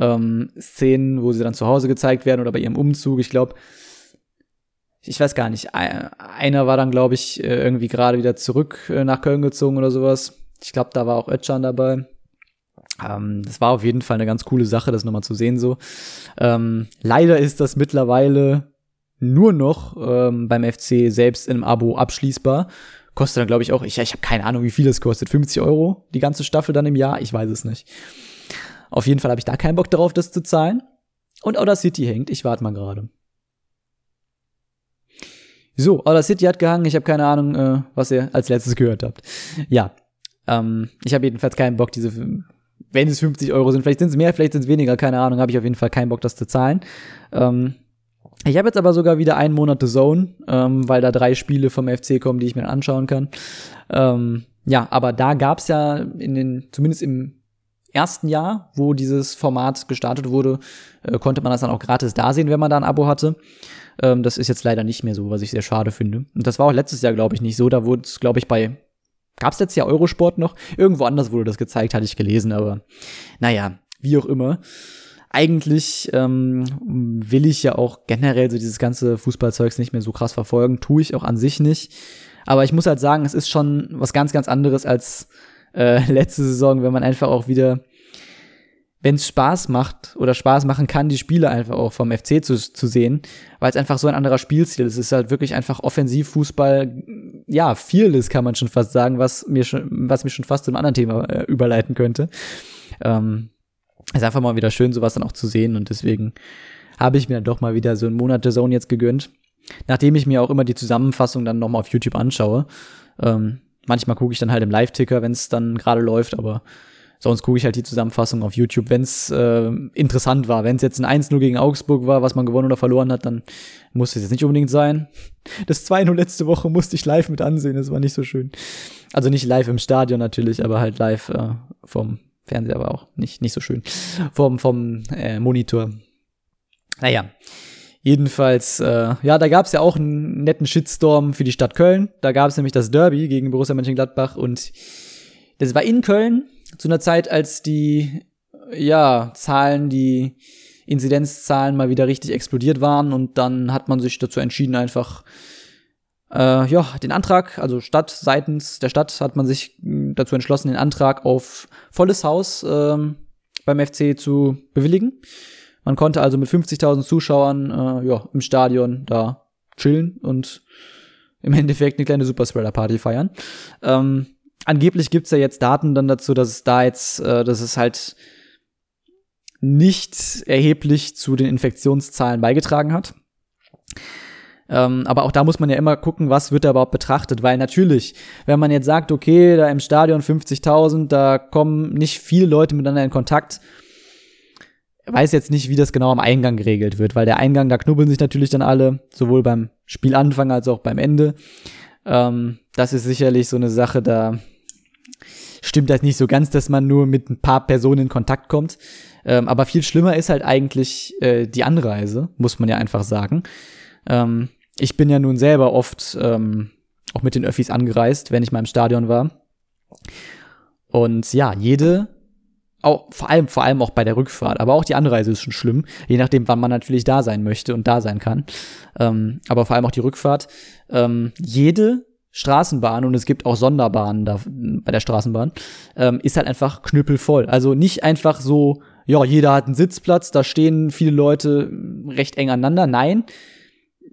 ähm, Szenen, wo sie dann zu Hause gezeigt werden oder bei ihrem Umzug. Ich glaube, ich weiß gar nicht, einer war dann, glaube ich, äh, irgendwie gerade wieder zurück äh, nach Köln gezogen oder sowas. Ich glaube, da war auch Ötchan dabei. Ähm, das war auf jeden Fall eine ganz coole Sache, das nochmal zu sehen so. Ähm, leider ist das mittlerweile nur noch ähm, beim FC selbst im Abo abschließbar. Kostet dann, glaube ich, auch, ich, ich habe keine Ahnung, wie viel es kostet. 50 Euro die ganze Staffel dann im Jahr? Ich weiß es nicht. Auf jeden Fall habe ich da keinen Bock darauf, das zu zahlen. Und Outer City hängt. Ich warte mal gerade. So, Outer City hat gehangen. Ich habe keine Ahnung, äh, was ihr als letztes gehört habt. Ja, ähm, ich habe jedenfalls keinen Bock, diese, wenn es 50 Euro sind, vielleicht sind es mehr, vielleicht sind es weniger, keine Ahnung, habe ich auf jeden Fall keinen Bock, das zu zahlen. Ähm, ich habe jetzt aber sogar wieder einen Monat The Zone, ähm, weil da drei Spiele vom FC kommen, die ich mir anschauen kann. Ähm, ja, aber da gab's ja in den, zumindest im ersten Jahr, wo dieses Format gestartet wurde, äh, konnte man das dann auch gratis da sehen, wenn man da ein Abo hatte. Ähm, das ist jetzt leider nicht mehr so, was ich sehr schade finde. Und das war auch letztes Jahr, glaube ich, nicht so. Da wurde es, glaube ich, bei Gab's letztes Jahr Eurosport noch? Irgendwo anders wurde das gezeigt, hatte ich gelesen, aber naja, wie auch immer eigentlich ähm, will ich ja auch generell so dieses ganze Fußballzeugs nicht mehr so krass verfolgen. Tue ich auch an sich nicht. Aber ich muss halt sagen, es ist schon was ganz, ganz anderes als äh, letzte Saison, wenn man einfach auch wieder, wenn es Spaß macht oder Spaß machen kann, die Spiele einfach auch vom FC zu, zu sehen, weil es einfach so ein anderer Spielstil ist. Es ist halt wirklich einfach Offensivfußball, ja, viel ist, kann man schon fast sagen, was mir schon, was mich schon fast zu einem anderen Thema äh, überleiten könnte. Ähm, ist einfach mal wieder schön, sowas dann auch zu sehen und deswegen habe ich mir dann doch mal wieder so einen Monat der Zone jetzt gegönnt. Nachdem ich mir auch immer die Zusammenfassung dann nochmal auf YouTube anschaue. Ähm, manchmal gucke ich dann halt im Live-Ticker, wenn es dann gerade läuft, aber sonst gucke ich halt die Zusammenfassung auf YouTube, wenn es äh, interessant war. Wenn es jetzt ein 1-0 gegen Augsburg war, was man gewonnen oder verloren hat, dann muss es jetzt nicht unbedingt sein. Das 2-0 letzte Woche musste ich live mit ansehen, das war nicht so schön. Also nicht live im Stadion natürlich, aber halt live äh, vom Fernseher war auch nicht, nicht so schön. Vom, vom äh, Monitor. Naja. Jedenfalls, äh, ja, da gab es ja auch einen netten Shitstorm für die Stadt Köln. Da gab es nämlich das Derby gegen Borussia Mönchengladbach und das war in Köln zu einer Zeit, als die, ja, Zahlen, die Inzidenzzahlen mal wieder richtig explodiert waren und dann hat man sich dazu entschieden, einfach äh, ja, den Antrag, also Stadt, seitens der Stadt hat man sich dazu entschlossen, den Antrag auf volles Haus ähm, beim FC zu bewilligen. Man konnte also mit 50.000 Zuschauern äh, ja, im Stadion da chillen und im Endeffekt eine kleine Superspreader-Party feiern. Ähm, angeblich gibt's ja jetzt Daten dann dazu, dass es da jetzt, äh, dass es halt nicht erheblich zu den Infektionszahlen beigetragen hat. Ähm, aber auch da muss man ja immer gucken, was wird da überhaupt betrachtet, weil natürlich, wenn man jetzt sagt, okay, da im Stadion 50.000, da kommen nicht viele Leute miteinander in Kontakt, weiß jetzt nicht, wie das genau am Eingang geregelt wird, weil der Eingang, da knubbeln sich natürlich dann alle, sowohl beim Spielanfang als auch beim Ende. Ähm, das ist sicherlich so eine Sache, da stimmt das nicht so ganz, dass man nur mit ein paar Personen in Kontakt kommt. Ähm, aber viel schlimmer ist halt eigentlich äh, die Anreise, muss man ja einfach sagen. Ähm, ich bin ja nun selber oft ähm, auch mit den Öffis angereist, wenn ich mal im Stadion war. Und ja, jede auch vor allem, vor allem auch bei der Rückfahrt, aber auch die Anreise ist schon schlimm, je nachdem, wann man natürlich da sein möchte und da sein kann. Ähm, aber vor allem auch die Rückfahrt. Ähm, jede Straßenbahn und es gibt auch Sonderbahnen da bei der Straßenbahn, ähm, ist halt einfach knüppelvoll. Also nicht einfach so, ja, jeder hat einen Sitzplatz, da stehen viele Leute recht eng aneinander. Nein,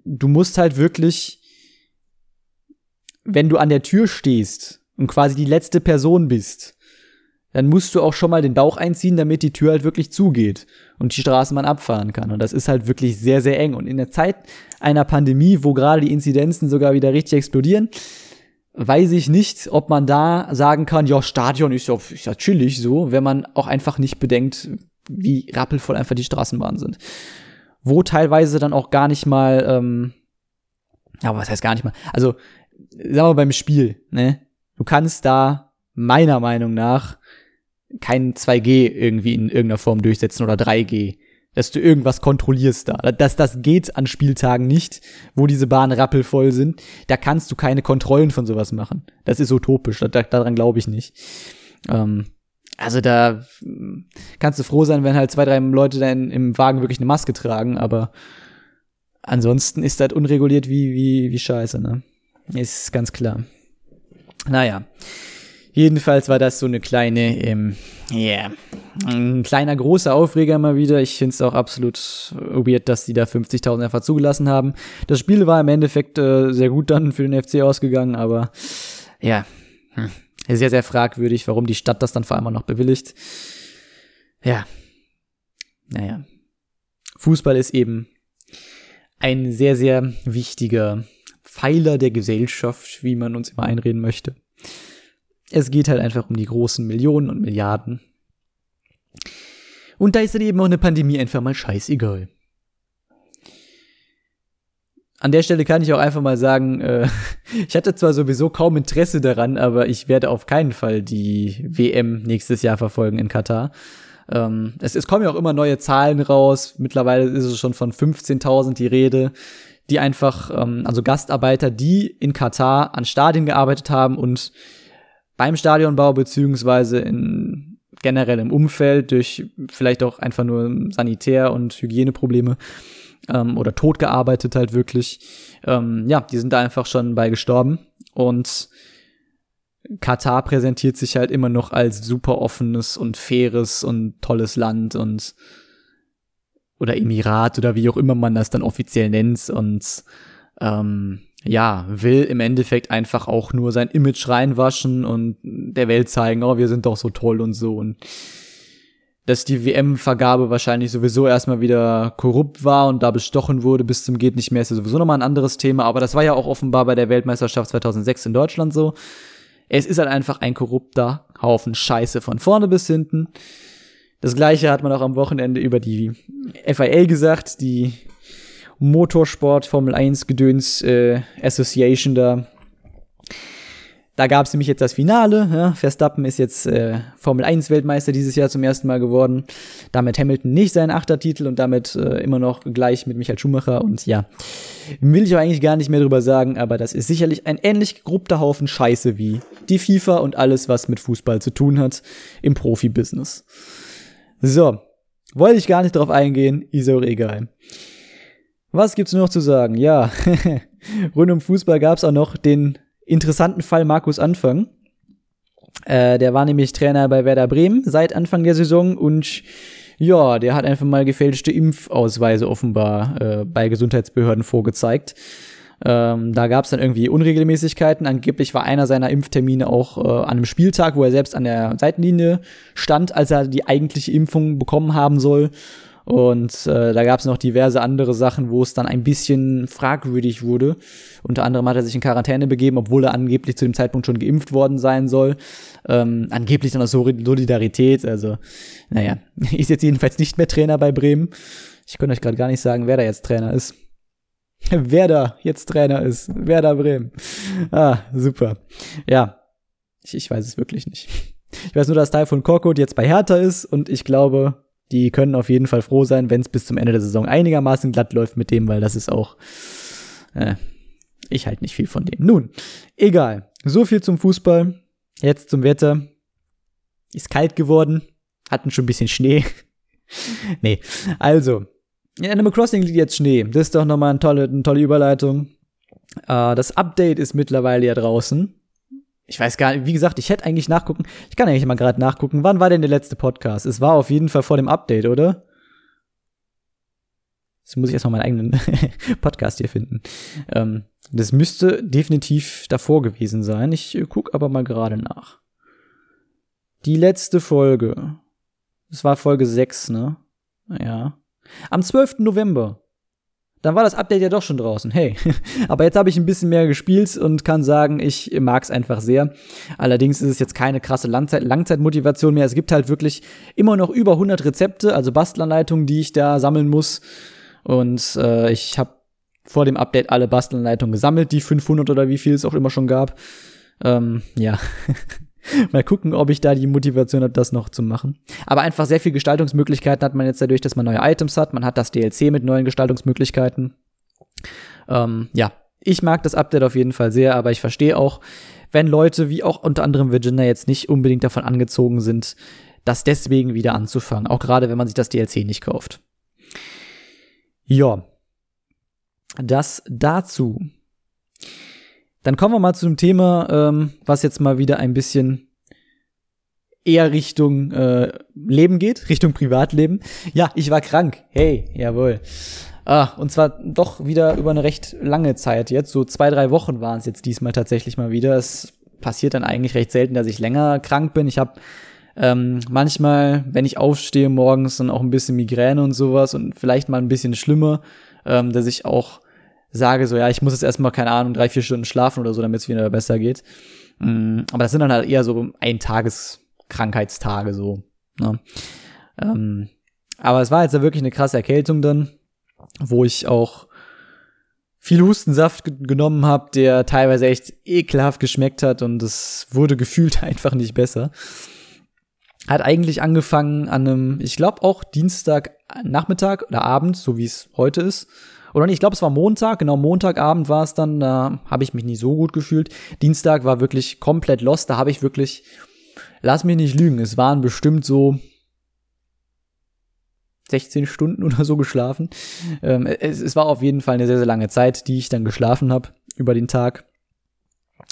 du musst halt wirklich, wenn du an der Tür stehst und quasi die letzte Person bist, dann musst du auch schon mal den Bauch einziehen, damit die Tür halt wirklich zugeht und die Straßenbahn abfahren kann. Und das ist halt wirklich sehr, sehr eng. Und in der Zeit einer Pandemie, wo gerade die Inzidenzen sogar wieder richtig explodieren, weiß ich nicht, ob man da sagen kann, ja, Stadion ist ja, ist ja chillig so, wenn man auch einfach nicht bedenkt, wie rappelvoll einfach die Straßenbahnen sind. Wo teilweise dann auch gar nicht mal, ähm, ja, was heißt gar nicht mal? Also, sagen wir beim Spiel, ne? Du kannst da meiner Meinung nach kein 2G irgendwie in irgendeiner Form durchsetzen oder 3G. Dass du irgendwas kontrollierst da. Dass das geht an Spieltagen nicht, wo diese Bahnen rappelvoll sind. Da kannst du keine Kontrollen von sowas machen. Das ist utopisch. Da, daran glaube ich nicht. Ähm, also da kannst du froh sein, wenn halt zwei, drei Leute dann im Wagen wirklich eine Maske tragen, aber ansonsten ist das unreguliert wie, wie, wie scheiße, ne? Ist ganz klar. Naja. Jedenfalls war das so eine kleine, ähm, yeah, ein kleiner großer Aufreger mal wieder. Ich finde es auch absolut weird, dass die da 50.000 einfach zugelassen haben. Das Spiel war im Endeffekt äh, sehr gut dann für den FC ausgegangen, aber ja, hm, sehr, sehr fragwürdig, warum die Stadt das dann vor allem auch noch bewilligt. Ja, naja. Fußball ist eben ein sehr, sehr wichtiger Pfeiler der Gesellschaft, wie man uns immer einreden möchte. Es geht halt einfach um die großen Millionen und Milliarden. Und da ist dann eben auch eine Pandemie einfach mal scheißegal. An der Stelle kann ich auch einfach mal sagen, äh, ich hatte zwar sowieso kaum Interesse daran, aber ich werde auf keinen Fall die WM nächstes Jahr verfolgen in Katar. Ähm, es, es kommen ja auch immer neue Zahlen raus. Mittlerweile ist es schon von 15.000 die Rede, die einfach, ähm, also Gastarbeiter, die in Katar an Stadien gearbeitet haben und beim Stadionbau beziehungsweise in generell im Umfeld durch vielleicht auch einfach nur Sanitär- und Hygieneprobleme ähm, oder tot gearbeitet halt wirklich. Ähm, ja, die sind da einfach schon bei gestorben und Katar präsentiert sich halt immer noch als super offenes und faires und tolles Land und oder Emirat oder wie auch immer man das dann offiziell nennt und ähm, ja, will im Endeffekt einfach auch nur sein Image reinwaschen und der Welt zeigen, oh, wir sind doch so toll und so. Und dass die WM-Vergabe wahrscheinlich sowieso erstmal wieder korrupt war und da bestochen wurde bis zum geht nicht mehr, ist ja sowieso nochmal ein anderes Thema. Aber das war ja auch offenbar bei der Weltmeisterschaft 2006 in Deutschland so. Es ist halt einfach ein korrupter Haufen Scheiße von vorne bis hinten. Das gleiche hat man auch am Wochenende über die FIA gesagt, die Motorsport Formel 1 Gedöns äh, Association da. Da gab es nämlich jetzt das Finale. Ja. Verstappen ist jetzt äh, Formel 1 Weltmeister dieses Jahr zum ersten Mal geworden. Damit Hamilton nicht seinen Achtertitel und damit äh, immer noch gleich mit Michael Schumacher. Und ja, will ich auch eigentlich gar nicht mehr drüber sagen, aber das ist sicherlich ein ähnlich gegruppter Haufen Scheiße wie die FIFA und alles, was mit Fußball zu tun hat im Profibusiness. So, wollte ich gar nicht drauf eingehen, ist auch egal. Was gibt's noch zu sagen? Ja, rund um Fußball gab's auch noch den interessanten Fall Markus Anfang. Äh, der war nämlich Trainer bei Werder Bremen seit Anfang der Saison und ja, der hat einfach mal gefälschte Impfausweise offenbar äh, bei Gesundheitsbehörden vorgezeigt. Ähm, da gab es dann irgendwie Unregelmäßigkeiten. Angeblich war einer seiner Impftermine auch äh, an einem Spieltag, wo er selbst an der Seitenlinie stand, als er die eigentliche Impfung bekommen haben soll. Und äh, da gab es noch diverse andere Sachen, wo es dann ein bisschen fragwürdig wurde. Unter anderem hat er sich in Quarantäne begeben, obwohl er angeblich zu dem Zeitpunkt schon geimpft worden sein soll. Ähm, angeblich dann aus Solidarität. Also, naja, ist jetzt jedenfalls nicht mehr Trainer bei Bremen. Ich könnte euch gerade gar nicht sagen, wer da jetzt Trainer ist. wer da jetzt Trainer ist. Wer da Bremen. Ah, super. Ja, ich, ich weiß es wirklich nicht. Ich weiß nur, dass Teil von Korkut jetzt bei Hertha ist und ich glaube, die können auf jeden Fall froh sein, wenn es bis zum Ende der Saison einigermaßen glatt läuft mit dem, weil das ist auch. Äh, ich halt nicht viel von dem. Nun, egal. So viel zum Fußball. Jetzt zum Wetter. Ist kalt geworden. Hatten schon ein bisschen Schnee. nee. Also, in Animal Crossing liegt jetzt Schnee. Das ist doch nochmal eine tolle, eine tolle Überleitung. Uh, das Update ist mittlerweile ja draußen ich weiß gar nicht, wie gesagt, ich hätte eigentlich nachgucken, ich kann eigentlich mal gerade nachgucken, wann war denn der letzte Podcast? Es war auf jeden Fall vor dem Update, oder? Jetzt muss ich erstmal meinen eigenen Podcast hier finden. Ähm, das müsste definitiv davor gewesen sein. Ich äh, guck aber mal gerade nach. Die letzte Folge. Das war Folge 6, ne? Ja. Am 12. November dann war das Update ja doch schon draußen. Hey, aber jetzt habe ich ein bisschen mehr gespielt und kann sagen, ich mag es einfach sehr. Allerdings ist es jetzt keine krasse Langzeit Langzeitmotivation mehr. Es gibt halt wirklich immer noch über 100 Rezepte, also Bastelanleitungen, die ich da sammeln muss. Und äh, ich habe vor dem Update alle Bastelanleitungen gesammelt, die 500 oder wie viel es auch immer schon gab. Ähm, ja. Mal gucken, ob ich da die Motivation habe, das noch zu machen. Aber einfach sehr viel Gestaltungsmöglichkeiten hat man jetzt dadurch, dass man neue Items hat. Man hat das DLC mit neuen Gestaltungsmöglichkeiten. Ähm, ja, ich mag das Update auf jeden Fall sehr, aber ich verstehe auch, wenn Leute wie auch unter anderem Virginia jetzt nicht unbedingt davon angezogen sind, das deswegen wieder anzufangen. Auch gerade, wenn man sich das DLC nicht kauft. Ja. Das dazu. Dann kommen wir mal zu einem Thema, ähm, was jetzt mal wieder ein bisschen eher Richtung äh, Leben geht, Richtung Privatleben. Ja, ich war krank. Hey, jawohl. Ah, und zwar doch wieder über eine recht lange Zeit jetzt. So zwei, drei Wochen waren es jetzt diesmal tatsächlich mal wieder. Es passiert dann eigentlich recht selten, dass ich länger krank bin. Ich habe ähm, manchmal, wenn ich aufstehe morgens, dann auch ein bisschen Migräne und sowas und vielleicht mal ein bisschen schlimmer, ähm, dass ich auch sage, so ja, ich muss jetzt erstmal, keine Ahnung, drei, vier Stunden schlafen oder so, damit es wieder besser geht. Mm, aber das sind dann halt eher so Eintageskrankheitstage so. Ne? Ähm, aber es war jetzt wirklich eine krasse Erkältung dann, wo ich auch viel Hustensaft genommen habe, der teilweise echt ekelhaft geschmeckt hat und es wurde gefühlt einfach nicht besser. Hat eigentlich angefangen an einem, ich glaube auch Dienstag Nachmittag oder Abend, so wie es heute ist. Oder nicht, ich glaube, es war Montag, genau Montagabend war es dann, da habe ich mich nicht so gut gefühlt. Dienstag war wirklich komplett lost, da habe ich wirklich, lass mich nicht lügen, es waren bestimmt so 16 Stunden oder so geschlafen. Ähm, es, es war auf jeden Fall eine sehr, sehr lange Zeit, die ich dann geschlafen habe über den Tag.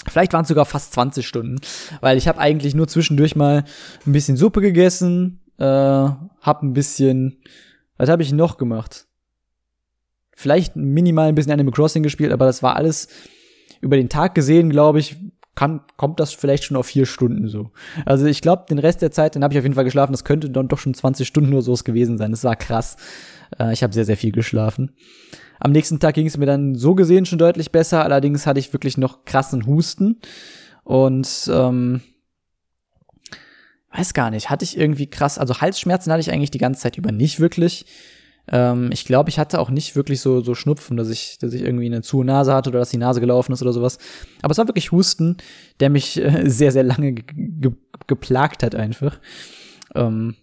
Vielleicht waren es sogar fast 20 Stunden, weil ich habe eigentlich nur zwischendurch mal ein bisschen Suppe gegessen, äh, hab ein bisschen, was habe ich noch gemacht? Vielleicht minimal ein bisschen Animal Crossing gespielt, aber das war alles über den Tag gesehen, glaube ich, kann, kommt das vielleicht schon auf vier Stunden so. Also ich glaube, den Rest der Zeit, den habe ich auf jeden Fall geschlafen. Das könnte dann doch schon 20 Stunden nur so gewesen sein. Das war krass. Äh, ich habe sehr, sehr viel geschlafen. Am nächsten Tag ging es mir dann so gesehen schon deutlich besser. Allerdings hatte ich wirklich noch krassen Husten. Und ähm, weiß gar nicht, hatte ich irgendwie krass, also Halsschmerzen hatte ich eigentlich die ganze Zeit über nicht wirklich. Ähm, ich glaube, ich hatte auch nicht wirklich so, so Schnupfen, dass ich, dass ich irgendwie eine zu Nase hatte oder dass die Nase gelaufen ist oder sowas. Aber es war wirklich Husten, der mich äh, sehr, sehr lange ge geplagt hat einfach. Ähm,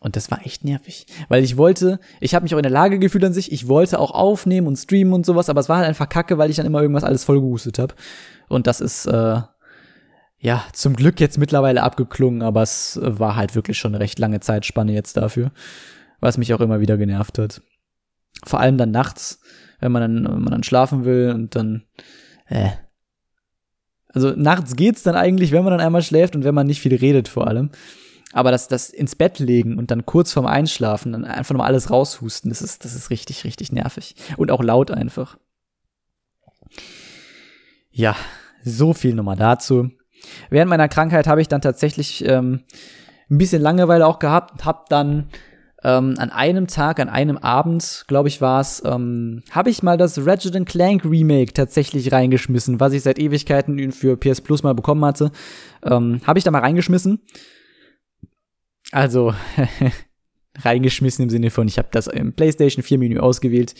und das war echt nervig, weil ich wollte, ich habe mich auch in der Lage gefühlt an sich, ich wollte auch aufnehmen und streamen und sowas, aber es war halt einfach kacke, weil ich dann immer irgendwas alles voll gehustet habe. Und das ist äh, ja zum Glück jetzt mittlerweile abgeklungen, aber es war halt wirklich schon eine recht lange Zeitspanne jetzt dafür was mich auch immer wieder genervt hat. Vor allem dann nachts, wenn man dann, wenn man dann schlafen will und dann, äh. Also nachts geht's dann eigentlich, wenn man dann einmal schläft und wenn man nicht viel redet vor allem. Aber das, das ins Bett legen und dann kurz vorm Einschlafen dann einfach nochmal alles raushusten, das ist, das ist richtig, richtig nervig. Und auch laut einfach. Ja, so viel nochmal dazu. Während meiner Krankheit habe ich dann tatsächlich ähm, ein bisschen Langeweile auch gehabt und habe dann ähm, an einem Tag, an einem Abend, glaube ich, war es, ähm, habe ich mal das Ratchet Clank Remake tatsächlich reingeschmissen, was ich seit Ewigkeiten für PS Plus mal bekommen hatte. Ähm, habe ich da mal reingeschmissen. Also reingeschmissen im Sinne von, ich habe das im PlayStation 4 Menü ausgewählt.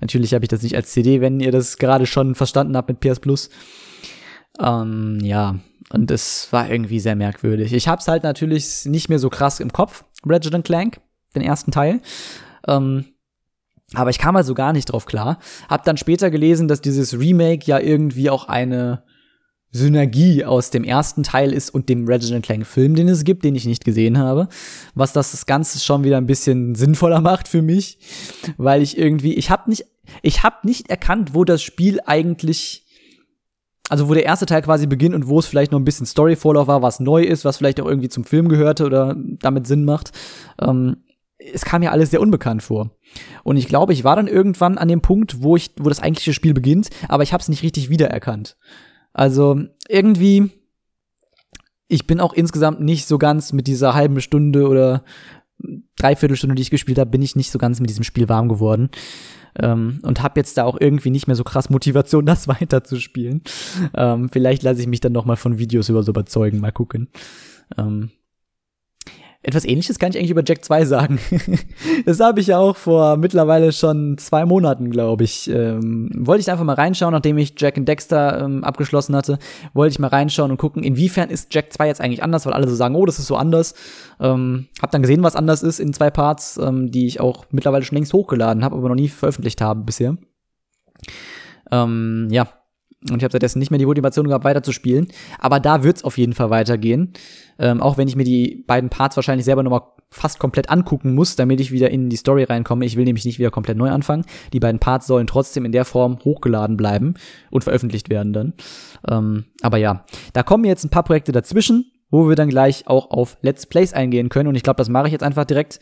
Natürlich habe ich das nicht als CD, wenn ihr das gerade schon verstanden habt mit PS Plus. Ähm, ja, und es war irgendwie sehr merkwürdig. Ich habe es halt natürlich nicht mehr so krass im Kopf, Ratchet Clank den ersten Teil. Ähm, aber ich kam also gar nicht drauf klar. Hab dann später gelesen, dass dieses Remake ja irgendwie auch eine Synergie aus dem ersten Teil ist und dem Reginald Clank Film, den es gibt, den ich nicht gesehen habe. Was das, Ganze schon wieder ein bisschen sinnvoller macht für mich, weil ich irgendwie, ich habe nicht, ich habe nicht erkannt, wo das Spiel eigentlich also wo der erste Teil quasi beginnt und wo es vielleicht noch ein bisschen Story-Vorlauf war, was neu ist, was vielleicht auch irgendwie zum Film gehörte oder damit Sinn macht. Ähm, es kam mir alles sehr unbekannt vor. Und ich glaube, ich war dann irgendwann an dem Punkt, wo ich, wo das eigentliche Spiel beginnt, aber ich habe es nicht richtig wiedererkannt. Also irgendwie, ich bin auch insgesamt nicht so ganz mit dieser halben Stunde oder Dreiviertelstunde, die ich gespielt habe, bin ich nicht so ganz mit diesem Spiel warm geworden. Ähm, und habe jetzt da auch irgendwie nicht mehr so krass Motivation, das weiterzuspielen. Ähm, vielleicht lasse ich mich dann noch mal von Videos über so überzeugen, mal gucken. Ähm, etwas ähnliches kann ich eigentlich über Jack 2 sagen. das habe ich ja auch vor mittlerweile schon zwei Monaten, glaube ich. Ähm, wollte ich einfach mal reinschauen, nachdem ich Jack and Dexter ähm, abgeschlossen hatte, wollte ich mal reinschauen und gucken, inwiefern ist Jack 2 jetzt eigentlich anders, weil alle so sagen, oh, das ist so anders. Ähm, hab dann gesehen, was anders ist in zwei Parts, ähm, die ich auch mittlerweile schon längst hochgeladen habe, aber noch nie veröffentlicht habe bisher. Ähm, ja, und ich habe seitdessen nicht mehr die Motivation gehabt, weiterzuspielen. Aber da wird's auf jeden Fall weitergehen. Ähm, auch wenn ich mir die beiden Parts wahrscheinlich selber nochmal fast komplett angucken muss, damit ich wieder in die Story reinkomme. Ich will nämlich nicht wieder komplett neu anfangen. Die beiden Parts sollen trotzdem in der Form hochgeladen bleiben und veröffentlicht werden dann. Ähm, aber ja, da kommen jetzt ein paar Projekte dazwischen, wo wir dann gleich auch auf Let's Plays eingehen können. Und ich glaube, das mache ich jetzt einfach direkt,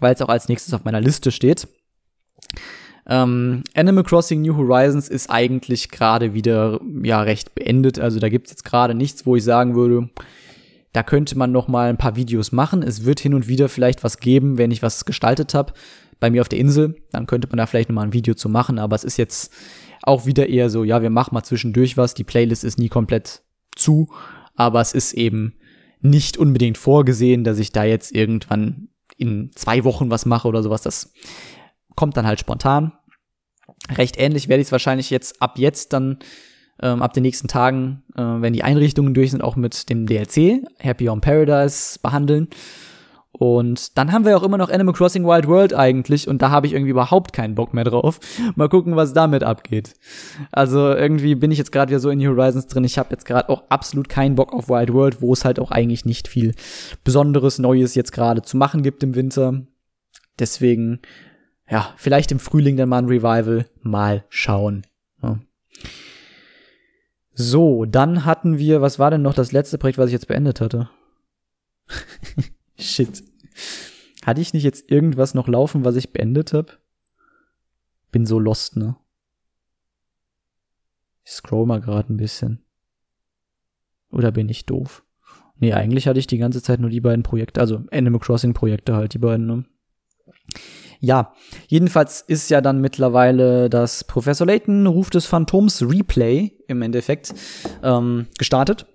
weil es auch als nächstes auf meiner Liste steht. Ähm, Animal Crossing New Horizons ist eigentlich gerade wieder ja recht beendet. Also da gibt's jetzt gerade nichts, wo ich sagen würde, da könnte man noch mal ein paar Videos machen. Es wird hin und wieder vielleicht was geben, wenn ich was gestaltet habe bei mir auf der Insel. Dann könnte man da vielleicht noch mal ein Video zu machen. Aber es ist jetzt auch wieder eher so, ja, wir machen mal zwischendurch was. Die Playlist ist nie komplett zu, aber es ist eben nicht unbedingt vorgesehen, dass ich da jetzt irgendwann in zwei Wochen was mache oder sowas. Das kommt dann halt spontan. Recht ähnlich werde ich es wahrscheinlich jetzt ab jetzt dann ähm, ab den nächsten Tagen, äh, wenn die Einrichtungen durch sind, auch mit dem DLC Happy on Paradise behandeln. Und dann haben wir auch immer noch Animal Crossing Wild World eigentlich und da habe ich irgendwie überhaupt keinen Bock mehr drauf. Mal gucken, was damit abgeht. Also irgendwie bin ich jetzt gerade wieder so in New Horizons drin. Ich habe jetzt gerade auch absolut keinen Bock auf Wild World, wo es halt auch eigentlich nicht viel Besonderes Neues jetzt gerade zu machen gibt im Winter. Deswegen ja, vielleicht im Frühling dann mal ein Revival. Mal schauen. Ja. So, dann hatten wir, was war denn noch das letzte Projekt, was ich jetzt beendet hatte? Shit. Hatte ich nicht jetzt irgendwas noch laufen, was ich beendet habe? Bin so lost, ne? Ich scroll mal gerade ein bisschen. Oder bin ich doof? Nee, eigentlich hatte ich die ganze Zeit nur die beiden Projekte, also Animal Crossing Projekte halt, die beiden, ne? Ja, jedenfalls ist ja dann mittlerweile das Professor Layton Ruf des Phantoms Replay im Endeffekt ähm, gestartet.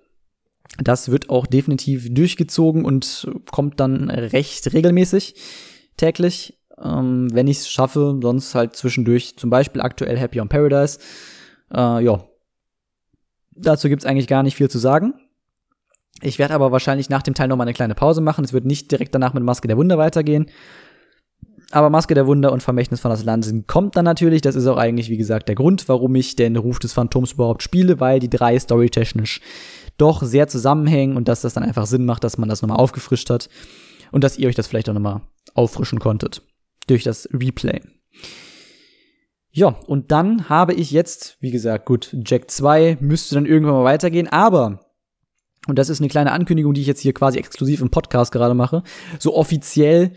Das wird auch definitiv durchgezogen und kommt dann recht regelmäßig täglich, ähm, wenn ich es schaffe, sonst halt zwischendurch, zum Beispiel aktuell Happy on Paradise. Äh, ja, dazu gibt's eigentlich gar nicht viel zu sagen. Ich werde aber wahrscheinlich nach dem Teil noch mal eine kleine Pause machen. Es wird nicht direkt danach mit Maske der Wunder weitergehen. Aber Maske der Wunder und Vermächtnis von Atlantis kommt dann natürlich. Das ist auch eigentlich, wie gesagt, der Grund, warum ich den Ruf des Phantoms überhaupt spiele, weil die drei storytechnisch doch sehr zusammenhängen und dass das dann einfach Sinn macht, dass man das nochmal aufgefrischt hat und dass ihr euch das vielleicht auch nochmal auffrischen konntet durch das Replay. Ja, und dann habe ich jetzt, wie gesagt, gut, Jack 2 müsste dann irgendwann mal weitergehen, aber und das ist eine kleine Ankündigung, die ich jetzt hier quasi exklusiv im Podcast gerade mache. So offiziell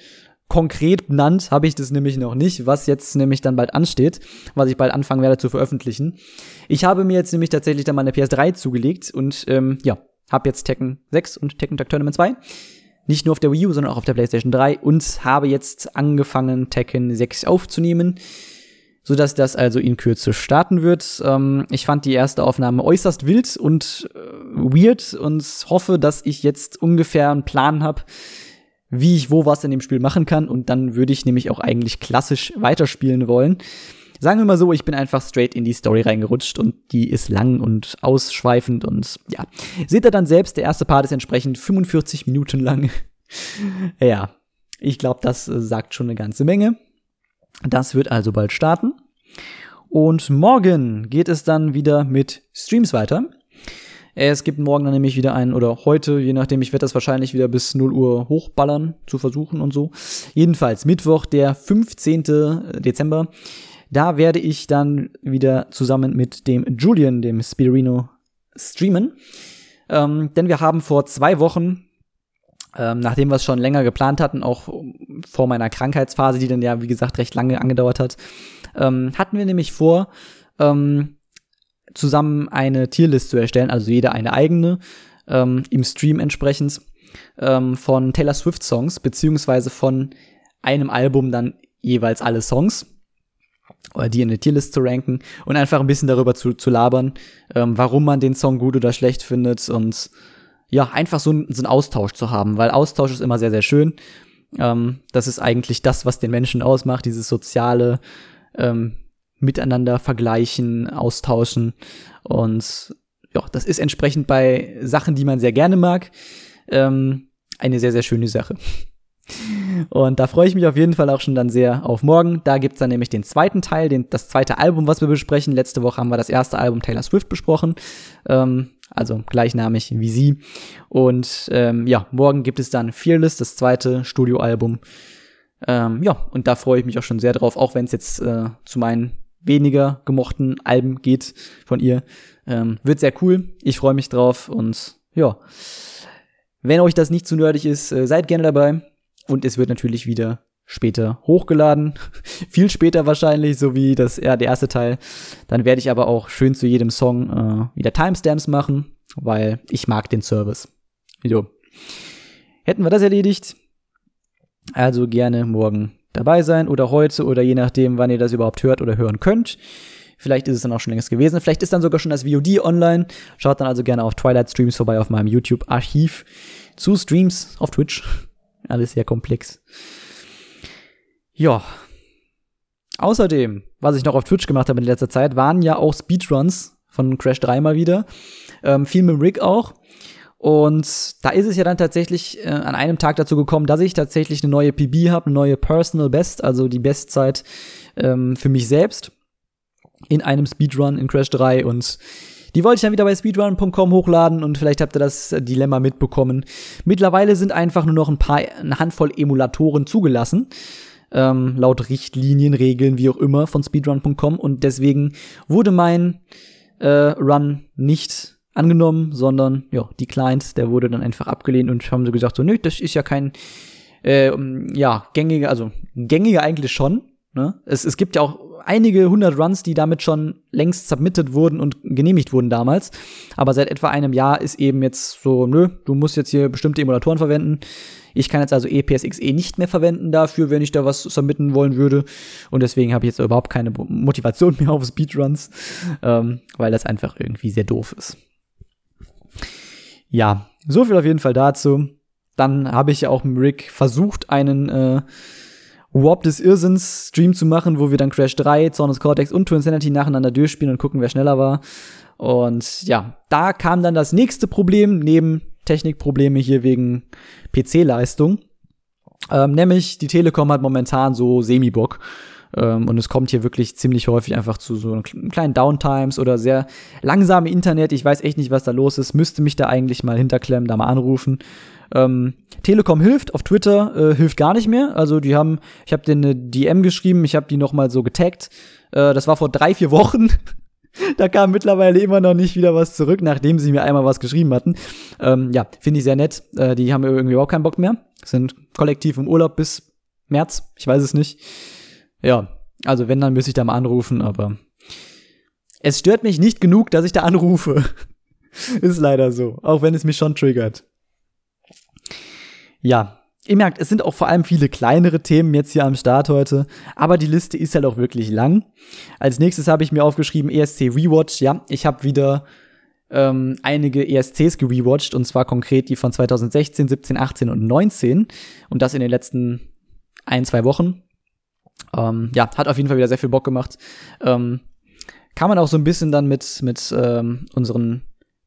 konkret benannt habe ich das nämlich noch nicht, was jetzt nämlich dann bald ansteht, was ich bald anfangen werde zu veröffentlichen. Ich habe mir jetzt nämlich tatsächlich dann meine PS3 zugelegt und ähm, ja, habe jetzt Tekken 6 und Tekken Tag Tournament 2. Nicht nur auf der Wii U, sondern auch auf der PlayStation 3 und habe jetzt angefangen, Tekken 6 aufzunehmen so dass das also in Kürze starten wird. Ähm, ich fand die erste Aufnahme äußerst wild und äh, weird und hoffe, dass ich jetzt ungefähr einen Plan habe, wie ich wo was in dem Spiel machen kann und dann würde ich nämlich auch eigentlich klassisch weiterspielen wollen. Sagen wir mal so, ich bin einfach straight in die Story reingerutscht und die ist lang und ausschweifend und ja. Seht ihr dann selbst, der erste Part ist entsprechend 45 Minuten lang. ja, ich glaube, das äh, sagt schon eine ganze Menge. Das wird also bald starten. Und morgen geht es dann wieder mit Streams weiter. Es gibt morgen dann nämlich wieder einen, oder heute, je nachdem, ich werde das wahrscheinlich wieder bis 0 Uhr hochballern, zu versuchen und so. Jedenfalls, Mittwoch, der 15. Dezember, da werde ich dann wieder zusammen mit dem Julian, dem Spirino, streamen. Ähm, denn wir haben vor zwei Wochen ähm, nachdem wir es schon länger geplant hatten, auch vor meiner Krankheitsphase, die dann ja, wie gesagt, recht lange angedauert hat, ähm, hatten wir nämlich vor, ähm, zusammen eine Tierlist zu erstellen, also jeder eine eigene, ähm, im Stream entsprechend, ähm, von Taylor Swift Songs, beziehungsweise von einem Album dann jeweils alle Songs oder die in eine Tierlist zu ranken und einfach ein bisschen darüber zu, zu labern, ähm, warum man den Song gut oder schlecht findet und ja, einfach so, so einen Austausch zu haben, weil Austausch ist immer sehr, sehr schön. Ähm, das ist eigentlich das, was den Menschen ausmacht, dieses soziale ähm, Miteinander vergleichen, austauschen. Und ja, das ist entsprechend bei Sachen, die man sehr gerne mag, ähm, eine sehr, sehr schöne Sache. Und da freue ich mich auf jeden Fall auch schon dann sehr auf morgen. Da gibt's dann nämlich den zweiten Teil, den, das zweite Album, was wir besprechen. Letzte Woche haben wir das erste Album Taylor Swift besprochen. Ähm, also gleichnamig wie sie. Und ähm, ja, morgen gibt es dann Fearless, das zweite Studioalbum. Ähm, ja, und da freue ich mich auch schon sehr drauf, auch wenn es jetzt äh, zu meinen weniger gemochten Alben geht von ihr. Ähm, wird sehr cool. Ich freue mich drauf und ja. Wenn euch das nicht zu nerdig ist, äh, seid gerne dabei. Und es wird natürlich wieder später hochgeladen. Viel später wahrscheinlich, so wie das, ja, der erste Teil. Dann werde ich aber auch schön zu jedem Song äh, wieder Timestamps machen, weil ich mag den Service. Jo. Hätten wir das erledigt. Also gerne morgen dabei sein oder heute oder je nachdem, wann ihr das überhaupt hört oder hören könnt. Vielleicht ist es dann auch schon längst gewesen. Vielleicht ist dann sogar schon das VOD online. Schaut dann also gerne auf Twilight Streams vorbei auf meinem YouTube-Archiv zu Streams auf Twitch. Alles sehr komplex. Ja. Außerdem, was ich noch auf Twitch gemacht habe in letzter Zeit, waren ja auch Speedruns von Crash 3 mal wieder. Ähm, viel mit Rick auch. Und da ist es ja dann tatsächlich äh, an einem Tag dazu gekommen, dass ich tatsächlich eine neue PB habe, eine neue Personal Best, also die Bestzeit ähm, für mich selbst in einem Speedrun in Crash 3 und die wollte ich dann wieder bei speedrun.com hochladen und vielleicht habt ihr das Dilemma mitbekommen. Mittlerweile sind einfach nur noch ein paar, eine Handvoll Emulatoren zugelassen ähm, laut Richtlinien, Regeln, wie auch immer von speedrun.com und deswegen wurde mein äh, Run nicht angenommen, sondern ja, die Client, der wurde dann einfach abgelehnt und haben so gesagt, so, nö, das ist ja kein äh, ja, gängiger, also gängiger eigentlich schon. Ne? Es, es gibt ja auch einige hundert Runs, die damit schon längst submitted wurden und genehmigt wurden damals. Aber seit etwa einem Jahr ist eben jetzt so, nö, du musst jetzt hier bestimmte Emulatoren verwenden. Ich kann jetzt also EPSXE nicht mehr verwenden dafür, wenn ich da was submitten wollen würde. Und deswegen habe ich jetzt überhaupt keine Motivation mehr auf Speedruns, ähm, weil das einfach irgendwie sehr doof ist. Ja, so viel auf jeden Fall dazu. Dann habe ich ja auch mit Rick versucht, einen äh, Warp des Irrsinns Stream zu machen, wo wir dann Crash 3, Zornes Cortex und Twin Sanity nacheinander durchspielen und gucken, wer schneller war. Und ja, da kam dann das nächste Problem neben Technikprobleme hier wegen PC-Leistung. Ähm, nämlich die Telekom hat momentan so Semi-Bock. Ähm, und es kommt hier wirklich ziemlich häufig einfach zu so kleinen Downtimes oder sehr langsame Internet. Ich weiß echt nicht, was da los ist. Müsste mich da eigentlich mal hinterklemmen, da mal anrufen. Ähm, Telekom hilft auf Twitter, äh, hilft gar nicht mehr. Also die haben, ich habe denen eine DM geschrieben, ich habe die noch mal so getaggt. Äh, das war vor drei, vier Wochen. da kam mittlerweile immer noch nicht wieder was zurück, nachdem sie mir einmal was geschrieben hatten. Ähm, ja, finde ich sehr nett. Äh, die haben irgendwie überhaupt keinen Bock mehr. Sind kollektiv im Urlaub bis März. Ich weiß es nicht. Ja, also wenn, dann müsste ich da mal anrufen, aber es stört mich nicht genug, dass ich da anrufe. Ist leider so, auch wenn es mich schon triggert. Ja, ihr merkt, es sind auch vor allem viele kleinere Themen jetzt hier am Start heute, aber die Liste ist halt auch wirklich lang. Als nächstes habe ich mir aufgeschrieben ESC Rewatch. Ja, ich habe wieder ähm, einige ESCs gerewatcht und zwar konkret die von 2016, 17, 18 und 19 und das in den letzten ein, zwei Wochen. Ähm, ja, hat auf jeden Fall wieder sehr viel Bock gemacht. Ähm, kann man auch so ein bisschen dann mit, mit ähm, unseren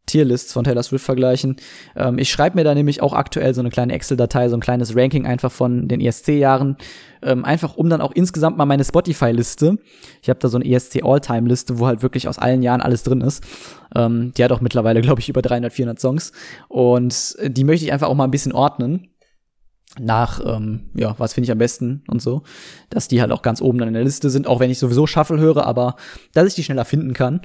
Tierlists von Taylor Swift vergleichen. Ähm, ich schreibe mir da nämlich auch aktuell so eine kleine Excel-Datei, so ein kleines Ranking einfach von den ESC-Jahren, ähm, einfach um dann auch insgesamt mal meine Spotify-Liste. Ich habe da so eine ESC All-Time-Liste, wo halt wirklich aus allen Jahren alles drin ist. Ähm, die hat auch mittlerweile, glaube ich, über 300, 400 Songs. Und die möchte ich einfach auch mal ein bisschen ordnen nach, ähm, ja, was finde ich am besten und so, dass die halt auch ganz oben dann in der Liste sind, auch wenn ich sowieso Shuffle höre, aber dass ich die schneller finden kann.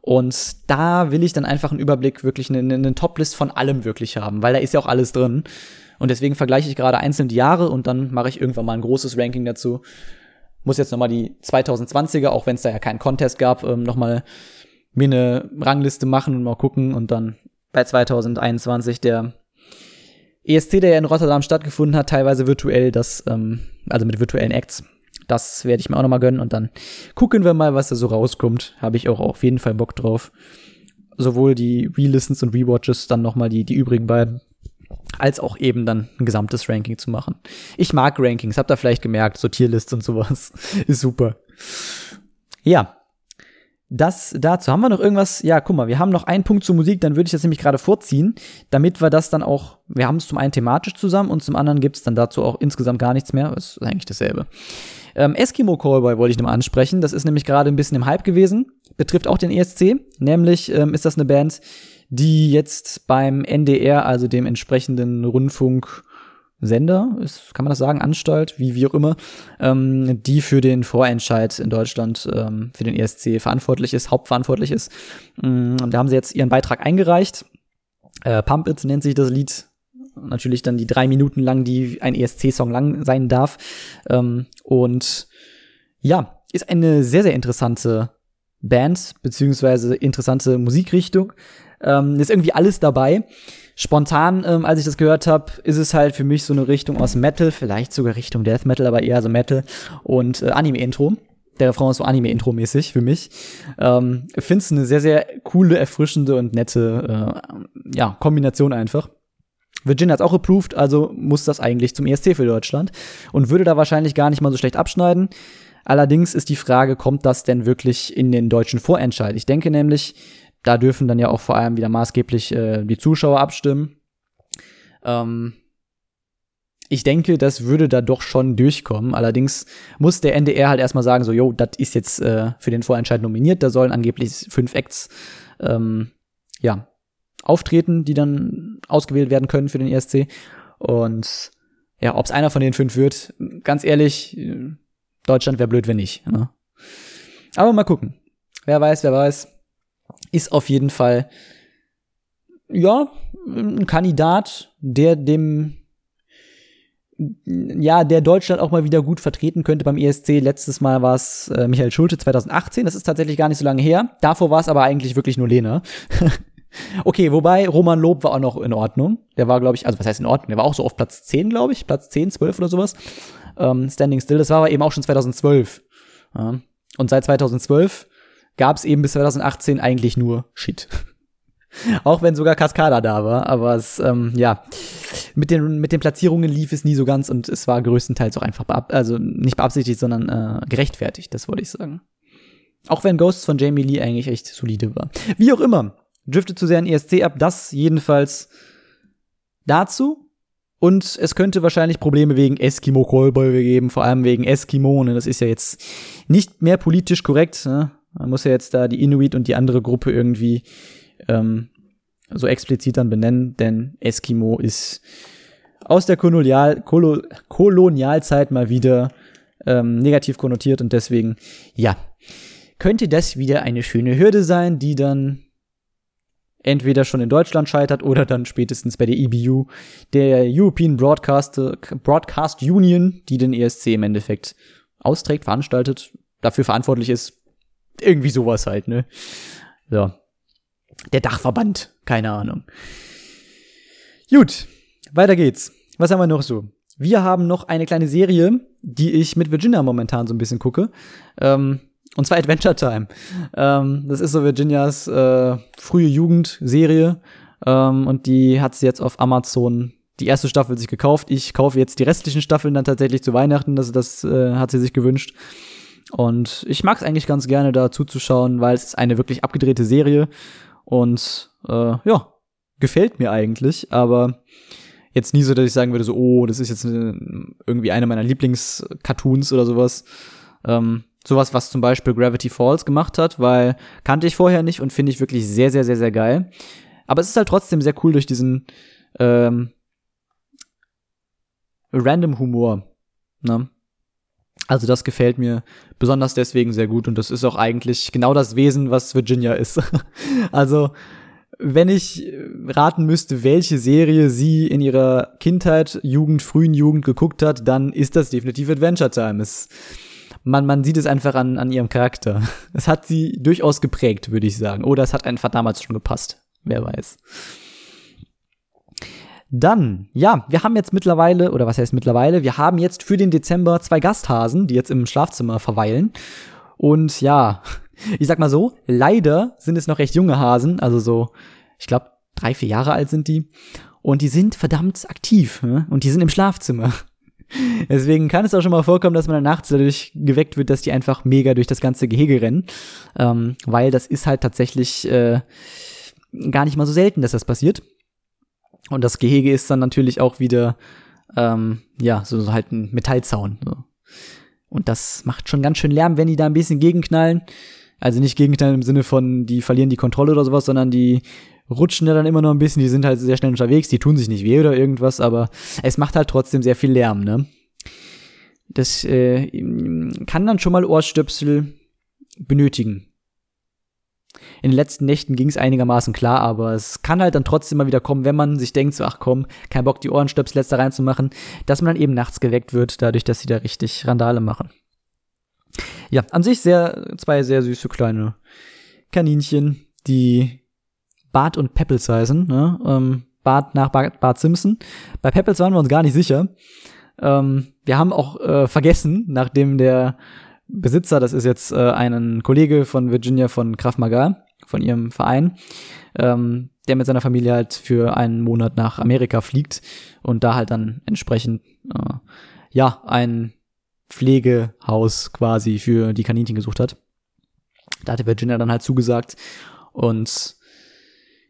Und da will ich dann einfach einen Überblick, wirklich eine, eine Top-List von allem wirklich haben, weil da ist ja auch alles drin. Und deswegen vergleiche ich gerade einzeln die Jahre und dann mache ich irgendwann mal ein großes Ranking dazu. Muss jetzt noch mal die 2020er, auch wenn es da ja keinen Contest gab, ähm, noch mal mir eine Rangliste machen und mal gucken und dann bei 2021 der ESC, der ja in Rotterdam stattgefunden hat, teilweise virtuell, das, ähm, also mit virtuellen Acts. Das werde ich mir auch noch mal gönnen und dann gucken wir mal, was da so rauskommt. Habe ich auch auf jeden Fall Bock drauf. Sowohl die Re-Listens und Rewatches, dann noch mal die, die übrigen beiden, als auch eben dann ein gesamtes Ranking zu machen. Ich mag Rankings, habt ihr vielleicht gemerkt, so Tierlist und sowas. Ist super. Ja, das dazu. Haben wir noch irgendwas? Ja, guck mal, wir haben noch einen Punkt zur Musik, dann würde ich das nämlich gerade vorziehen, damit wir das dann auch, wir haben es zum einen thematisch zusammen und zum anderen gibt es dann dazu auch insgesamt gar nichts mehr. Ist eigentlich dasselbe. Ähm, Eskimo Callboy wollte ich nochmal ansprechen. Das ist nämlich gerade ein bisschen im Hype gewesen. Betrifft auch den ESC. Nämlich ähm, ist das eine Band, die jetzt beim NDR, also dem entsprechenden Rundfunk, Sender, ist, kann man das sagen, Anstalt, wie, wie auch immer, ähm, die für den Vorentscheid in Deutschland ähm, für den ESC verantwortlich ist, hauptverantwortlich ist. Ähm, da haben sie jetzt ihren Beitrag eingereicht. Äh, Pump It nennt sich das Lied. Natürlich dann die drei Minuten lang, die ein ESC-Song lang sein darf. Ähm, und ja, ist eine sehr, sehr interessante Band, beziehungsweise interessante Musikrichtung. Ähm, ist irgendwie alles dabei spontan, ähm, als ich das gehört habe, ist es halt für mich so eine Richtung aus Metal, vielleicht sogar Richtung Death Metal, aber eher so Metal und äh, Anime-Intro. Der Refrain ist so Anime-Intro-mäßig für mich. Ähm, Finde es eine sehr, sehr coole, erfrischende und nette äh, ja, Kombination einfach. Virginia hat auch approved, also muss das eigentlich zum ESC für Deutschland und würde da wahrscheinlich gar nicht mal so schlecht abschneiden. Allerdings ist die Frage, kommt das denn wirklich in den deutschen Vorentscheid? Ich denke nämlich, da dürfen dann ja auch vor allem wieder maßgeblich äh, die Zuschauer abstimmen. Ähm, ich denke, das würde da doch schon durchkommen. Allerdings muss der NDR halt erstmal sagen, so, yo, das ist jetzt äh, für den Vorentscheid nominiert. Da sollen angeblich fünf Acts ähm, ja, auftreten, die dann ausgewählt werden können für den ESC. Und ja, ob es einer von den fünf wird, ganz ehrlich, Deutschland wäre blöd, wenn nicht. Ne? Aber mal gucken. Wer weiß, wer weiß ist auf jeden Fall, ja, ein Kandidat, der dem ja, der Deutschland auch mal wieder gut vertreten könnte beim ESC. Letztes Mal war es äh, Michael Schulte 2018, das ist tatsächlich gar nicht so lange her. Davor war es aber eigentlich wirklich nur Lena. okay, wobei Roman Lob war auch noch in Ordnung. Der war, glaube ich, also was heißt in Ordnung? Der war auch so auf Platz 10, glaube ich, Platz 10, 12 oder sowas. Ähm, Standing Still, das war aber eben auch schon 2012. Ja. Und seit 2012 gab es eben bis 2018 eigentlich nur Shit. Auch wenn sogar Cascada da war, aber es, ähm, ja, mit den, mit den Platzierungen lief es nie so ganz und es war größtenteils auch einfach, also nicht beabsichtigt, sondern äh, gerechtfertigt, das wollte ich sagen. Auch wenn Ghosts von Jamie Lee eigentlich echt solide war. Wie auch immer, driftet zu sehr in ESC ab, das jedenfalls dazu. Und es könnte wahrscheinlich Probleme wegen Eskimo Callboy geben, vor allem wegen Eskimo. Ne? Das ist ja jetzt nicht mehr politisch korrekt. Ne? Man muss ja jetzt da die Inuit und die andere Gruppe irgendwie ähm, so explizit dann benennen, denn Eskimo ist aus der Kolonial Kolo Kolonialzeit mal wieder ähm, negativ konnotiert und deswegen, ja, könnte das wieder eine schöne Hürde sein, die dann entweder schon in Deutschland scheitert oder dann spätestens bei der EBU, der European Broadcast, Broadcast Union, die den ESC im Endeffekt austrägt, veranstaltet, dafür verantwortlich ist. Irgendwie sowas halt, ne? So der Dachverband, keine Ahnung. Gut, weiter geht's. Was haben wir noch so? Wir haben noch eine kleine Serie, die ich mit Virginia momentan so ein bisschen gucke. Ähm, und zwar Adventure Time. Ähm, das ist so Virginias äh, frühe Jugendserie. Ähm, und die hat sie jetzt auf Amazon die erste Staffel sich gekauft. Ich kaufe jetzt die restlichen Staffeln dann tatsächlich zu Weihnachten. Das, das äh, hat sie sich gewünscht. Und ich mag es eigentlich ganz gerne, da zuzuschauen, weil es ist eine wirklich abgedrehte Serie. Und äh, ja, gefällt mir eigentlich, aber jetzt nie so, dass ich sagen würde, so, oh, das ist jetzt eine, irgendwie einer meiner Lieblings-Cartoons oder sowas. Ähm, sowas, was zum Beispiel Gravity Falls gemacht hat, weil kannte ich vorher nicht und finde ich wirklich sehr, sehr, sehr, sehr geil. Aber es ist halt trotzdem sehr cool durch diesen ähm, random Humor. Ne? Also das gefällt mir besonders deswegen sehr gut und das ist auch eigentlich genau das Wesen, was Virginia ist. also wenn ich raten müsste, welche Serie sie in ihrer Kindheit, Jugend, frühen Jugend geguckt hat, dann ist das definitiv Adventure Time. Es, man, man sieht es einfach an, an ihrem Charakter. Es hat sie durchaus geprägt, würde ich sagen. Oder es hat einfach damals schon gepasst. Wer weiß. Dann, ja, wir haben jetzt mittlerweile, oder was heißt mittlerweile, wir haben jetzt für den Dezember zwei Gasthasen, die jetzt im Schlafzimmer verweilen. Und ja, ich sag mal so, leider sind es noch recht junge Hasen, also so, ich glaube, drei, vier Jahre alt sind die. Und die sind verdammt aktiv, ne? und die sind im Schlafzimmer. Deswegen kann es auch schon mal vorkommen, dass man nachts dadurch geweckt wird, dass die einfach mega durch das ganze Gehege rennen. Ähm, weil das ist halt tatsächlich äh, gar nicht mal so selten, dass das passiert. Und das Gehege ist dann natürlich auch wieder, ähm, ja, so, so halt ein Metallzaun. So. Und das macht schon ganz schön Lärm, wenn die da ein bisschen gegenknallen. Also nicht gegenknallen im Sinne von, die verlieren die Kontrolle oder sowas, sondern die rutschen ja dann immer noch ein bisschen, die sind halt sehr schnell unterwegs, die tun sich nicht weh oder irgendwas, aber es macht halt trotzdem sehr viel Lärm, ne? Das äh, kann dann schon mal Ohrstöpsel benötigen in den letzten Nächten ging es einigermaßen klar, aber es kann halt dann trotzdem mal wieder kommen, wenn man sich denkt, so, ach komm, kein Bock, die Ohrenstöpsel letzter reinzumachen, dass man dann eben nachts geweckt wird, dadurch, dass sie da richtig Randale machen. Ja, an sich sehr, zwei sehr süße kleine Kaninchen, die Bart und Peppels heißen, ne? Ähm, Bart nach Bart, Bart Simpson. Bei Peppels waren wir uns gar nicht sicher. Ähm, wir haben auch äh, vergessen, nachdem der Besitzer, das ist jetzt äh, ein Kollege von Virginia von Krav Maga, von ihrem Verein, ähm, der mit seiner Familie halt für einen Monat nach Amerika fliegt und da halt dann entsprechend äh, ja ein Pflegehaus quasi für die Kaninchen gesucht hat. Da hatte Virginia dann halt zugesagt und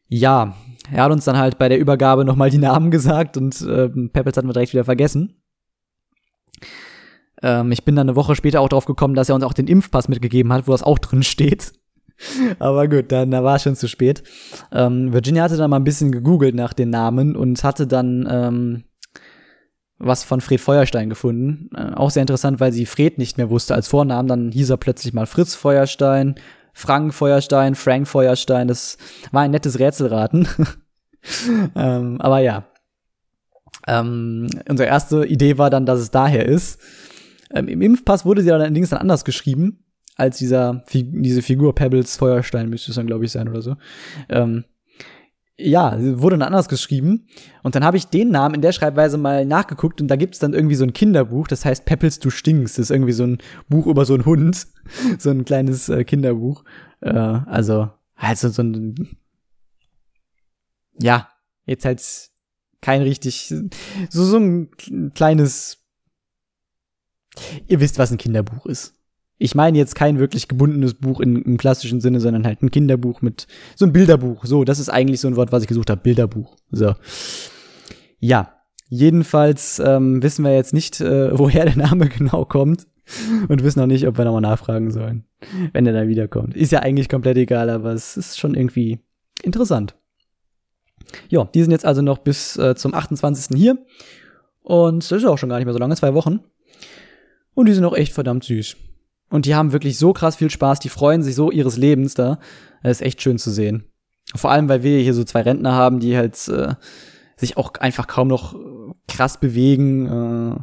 ja, er hat uns dann halt bei der Übergabe nochmal die Namen gesagt und äh, Peppels hatten wir direkt wieder vergessen. Ähm, ich bin dann eine Woche später auch drauf gekommen, dass er uns auch den Impfpass mitgegeben hat, wo das auch drin steht. Aber gut, dann da war es schon zu spät. Ähm, Virginia hatte dann mal ein bisschen gegoogelt nach den Namen und hatte dann ähm, was von Fred Feuerstein gefunden. Äh, auch sehr interessant, weil sie Fred nicht mehr wusste als Vornamen. Dann hieß er plötzlich mal Fritz Feuerstein, Frank Feuerstein, Frank Feuerstein. Das war ein nettes Rätselraten. ähm, aber ja. Ähm, unsere erste Idee war dann, dass es daher ist. Ähm, Im Impfpass wurde sie allerdings dann anders geschrieben, als dieser, diese Figur Pebbles Feuerstein müsste es dann, glaube ich, sein oder so. Ähm, ja, wurde dann anders geschrieben. Und dann habe ich den Namen in der Schreibweise mal nachgeguckt und da gibt es dann irgendwie so ein Kinderbuch, das heißt Peppels, du stinkst. Das ist irgendwie so ein Buch über so einen Hund. so ein kleines äh, Kinderbuch. Äh, also, also so ein. Ja, jetzt halt kein richtig. So, so ein kleines. Ihr wisst, was ein Kinderbuch ist. Ich meine jetzt kein wirklich gebundenes Buch in, im klassischen Sinne, sondern halt ein Kinderbuch mit so ein Bilderbuch. So, das ist eigentlich so ein Wort, was ich gesucht habe. Bilderbuch. So. Ja. Jedenfalls ähm, wissen wir jetzt nicht, äh, woher der Name genau kommt. Und wissen noch nicht, ob wir nochmal nachfragen sollen, wenn er dann wiederkommt. Ist ja eigentlich komplett egal, aber es ist schon irgendwie interessant. Ja, die sind jetzt also noch bis äh, zum 28. hier. Und das ist auch schon gar nicht mehr so lange, zwei Wochen. Und die sind auch echt verdammt süß. Und die haben wirklich so krass viel Spaß, die freuen sich so ihres Lebens da. Das ist echt schön zu sehen. Vor allem, weil wir hier so zwei Rentner haben, die halt äh, sich auch einfach kaum noch krass bewegen äh,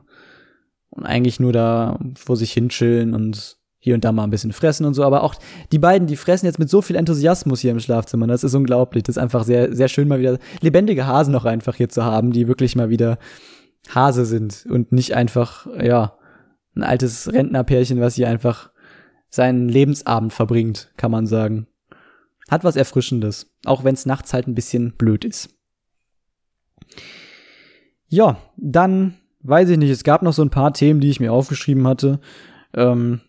und eigentlich nur da vor sich hinchillen und hier und da mal ein bisschen fressen und so. Aber auch die beiden, die fressen jetzt mit so viel Enthusiasmus hier im Schlafzimmer. Das ist unglaublich. Das ist einfach sehr, sehr schön, mal wieder lebendige Hasen noch einfach hier zu haben, die wirklich mal wieder Hase sind und nicht einfach, ja, ein altes Rentnerpärchen, was hier einfach seinen Lebensabend verbringt, kann man sagen. Hat was Erfrischendes, auch wenn es nachts halt ein bisschen blöd ist. Ja, dann weiß ich nicht, es gab noch so ein paar Themen, die ich mir aufgeschrieben hatte. Ähm,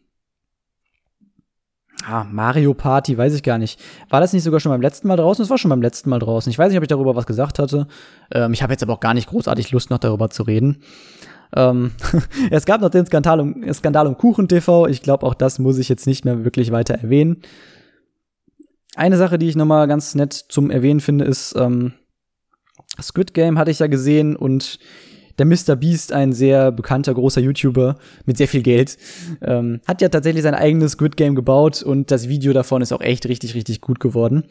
ah, Mario Party, weiß ich gar nicht. War das nicht sogar schon beim letzten Mal draußen? Es war schon beim letzten Mal draußen. Ich weiß nicht, ob ich darüber was gesagt hatte. Ähm, ich habe jetzt aber auch gar nicht großartig Lust, noch darüber zu reden. Ähm, es gab noch den Skandal um, Skandal um Kuchen TV. Ich glaube, auch das muss ich jetzt nicht mehr wirklich weiter erwähnen. Eine Sache, die ich noch mal ganz nett zum Erwähnen finde, ist ähm, Squid Game hatte ich ja gesehen und der Mr. Beast, ein sehr bekannter großer YouTuber mit sehr viel Geld, ähm, hat ja tatsächlich sein eigenes Squid Game gebaut und das Video davon ist auch echt richtig, richtig gut geworden.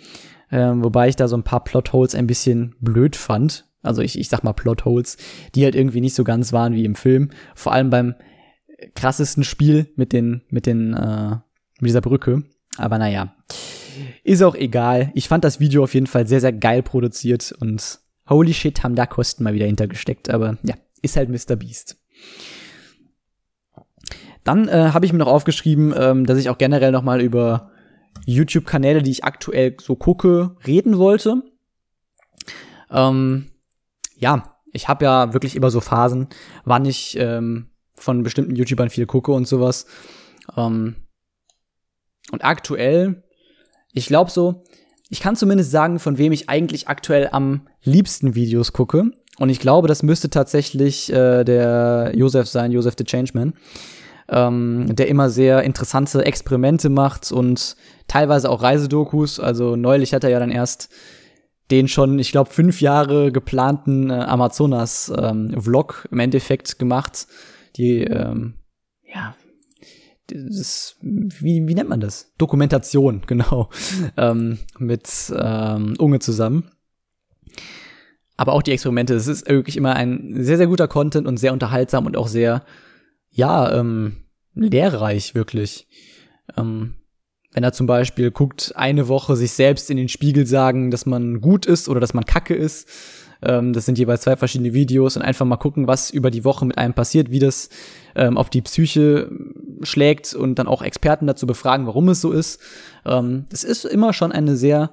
Ähm, wobei ich da so ein paar Plotholes ein bisschen blöd fand. Also ich, ich sag mal Plotholes, die halt irgendwie nicht so ganz waren wie im Film. Vor allem beim krassesten Spiel mit den, mit den, äh, mit dieser Brücke. Aber naja. Ist auch egal. Ich fand das Video auf jeden Fall sehr, sehr geil produziert und holy shit, haben da Kosten mal wieder hintergesteckt. Aber ja, ist halt Mr. Beast. Dann äh, habe ich mir noch aufgeschrieben, ähm, dass ich auch generell noch mal über YouTube-Kanäle, die ich aktuell so gucke, reden wollte. Ähm, ja, ich habe ja wirklich immer so Phasen, wann ich ähm, von bestimmten YouTubern viel gucke und sowas. Ähm, und aktuell, ich glaube so, ich kann zumindest sagen, von wem ich eigentlich aktuell am liebsten Videos gucke. Und ich glaube, das müsste tatsächlich äh, der Josef sein, Josef the Changeman, ähm, der immer sehr interessante Experimente macht und teilweise auch Reisedokus. Also neulich hat er ja dann erst den schon, ich glaube, fünf Jahre geplanten äh, Amazonas-Vlog ähm, im Endeffekt gemacht. Die, ähm, ja, das, wie, wie nennt man das? Dokumentation, genau. ähm, mit ähm, Unge zusammen. Aber auch die Experimente, es ist wirklich immer ein sehr, sehr guter Content und sehr unterhaltsam und auch sehr, ja, ähm, lehrreich, wirklich. Ähm, wenn er zum Beispiel guckt, eine Woche sich selbst in den Spiegel sagen, dass man gut ist oder dass man kacke ist. Ähm, das sind jeweils zwei verschiedene Videos und einfach mal gucken, was über die Woche mit einem passiert, wie das ähm, auf die Psyche schlägt und dann auch Experten dazu befragen, warum es so ist. Ähm, das ist immer schon eine sehr,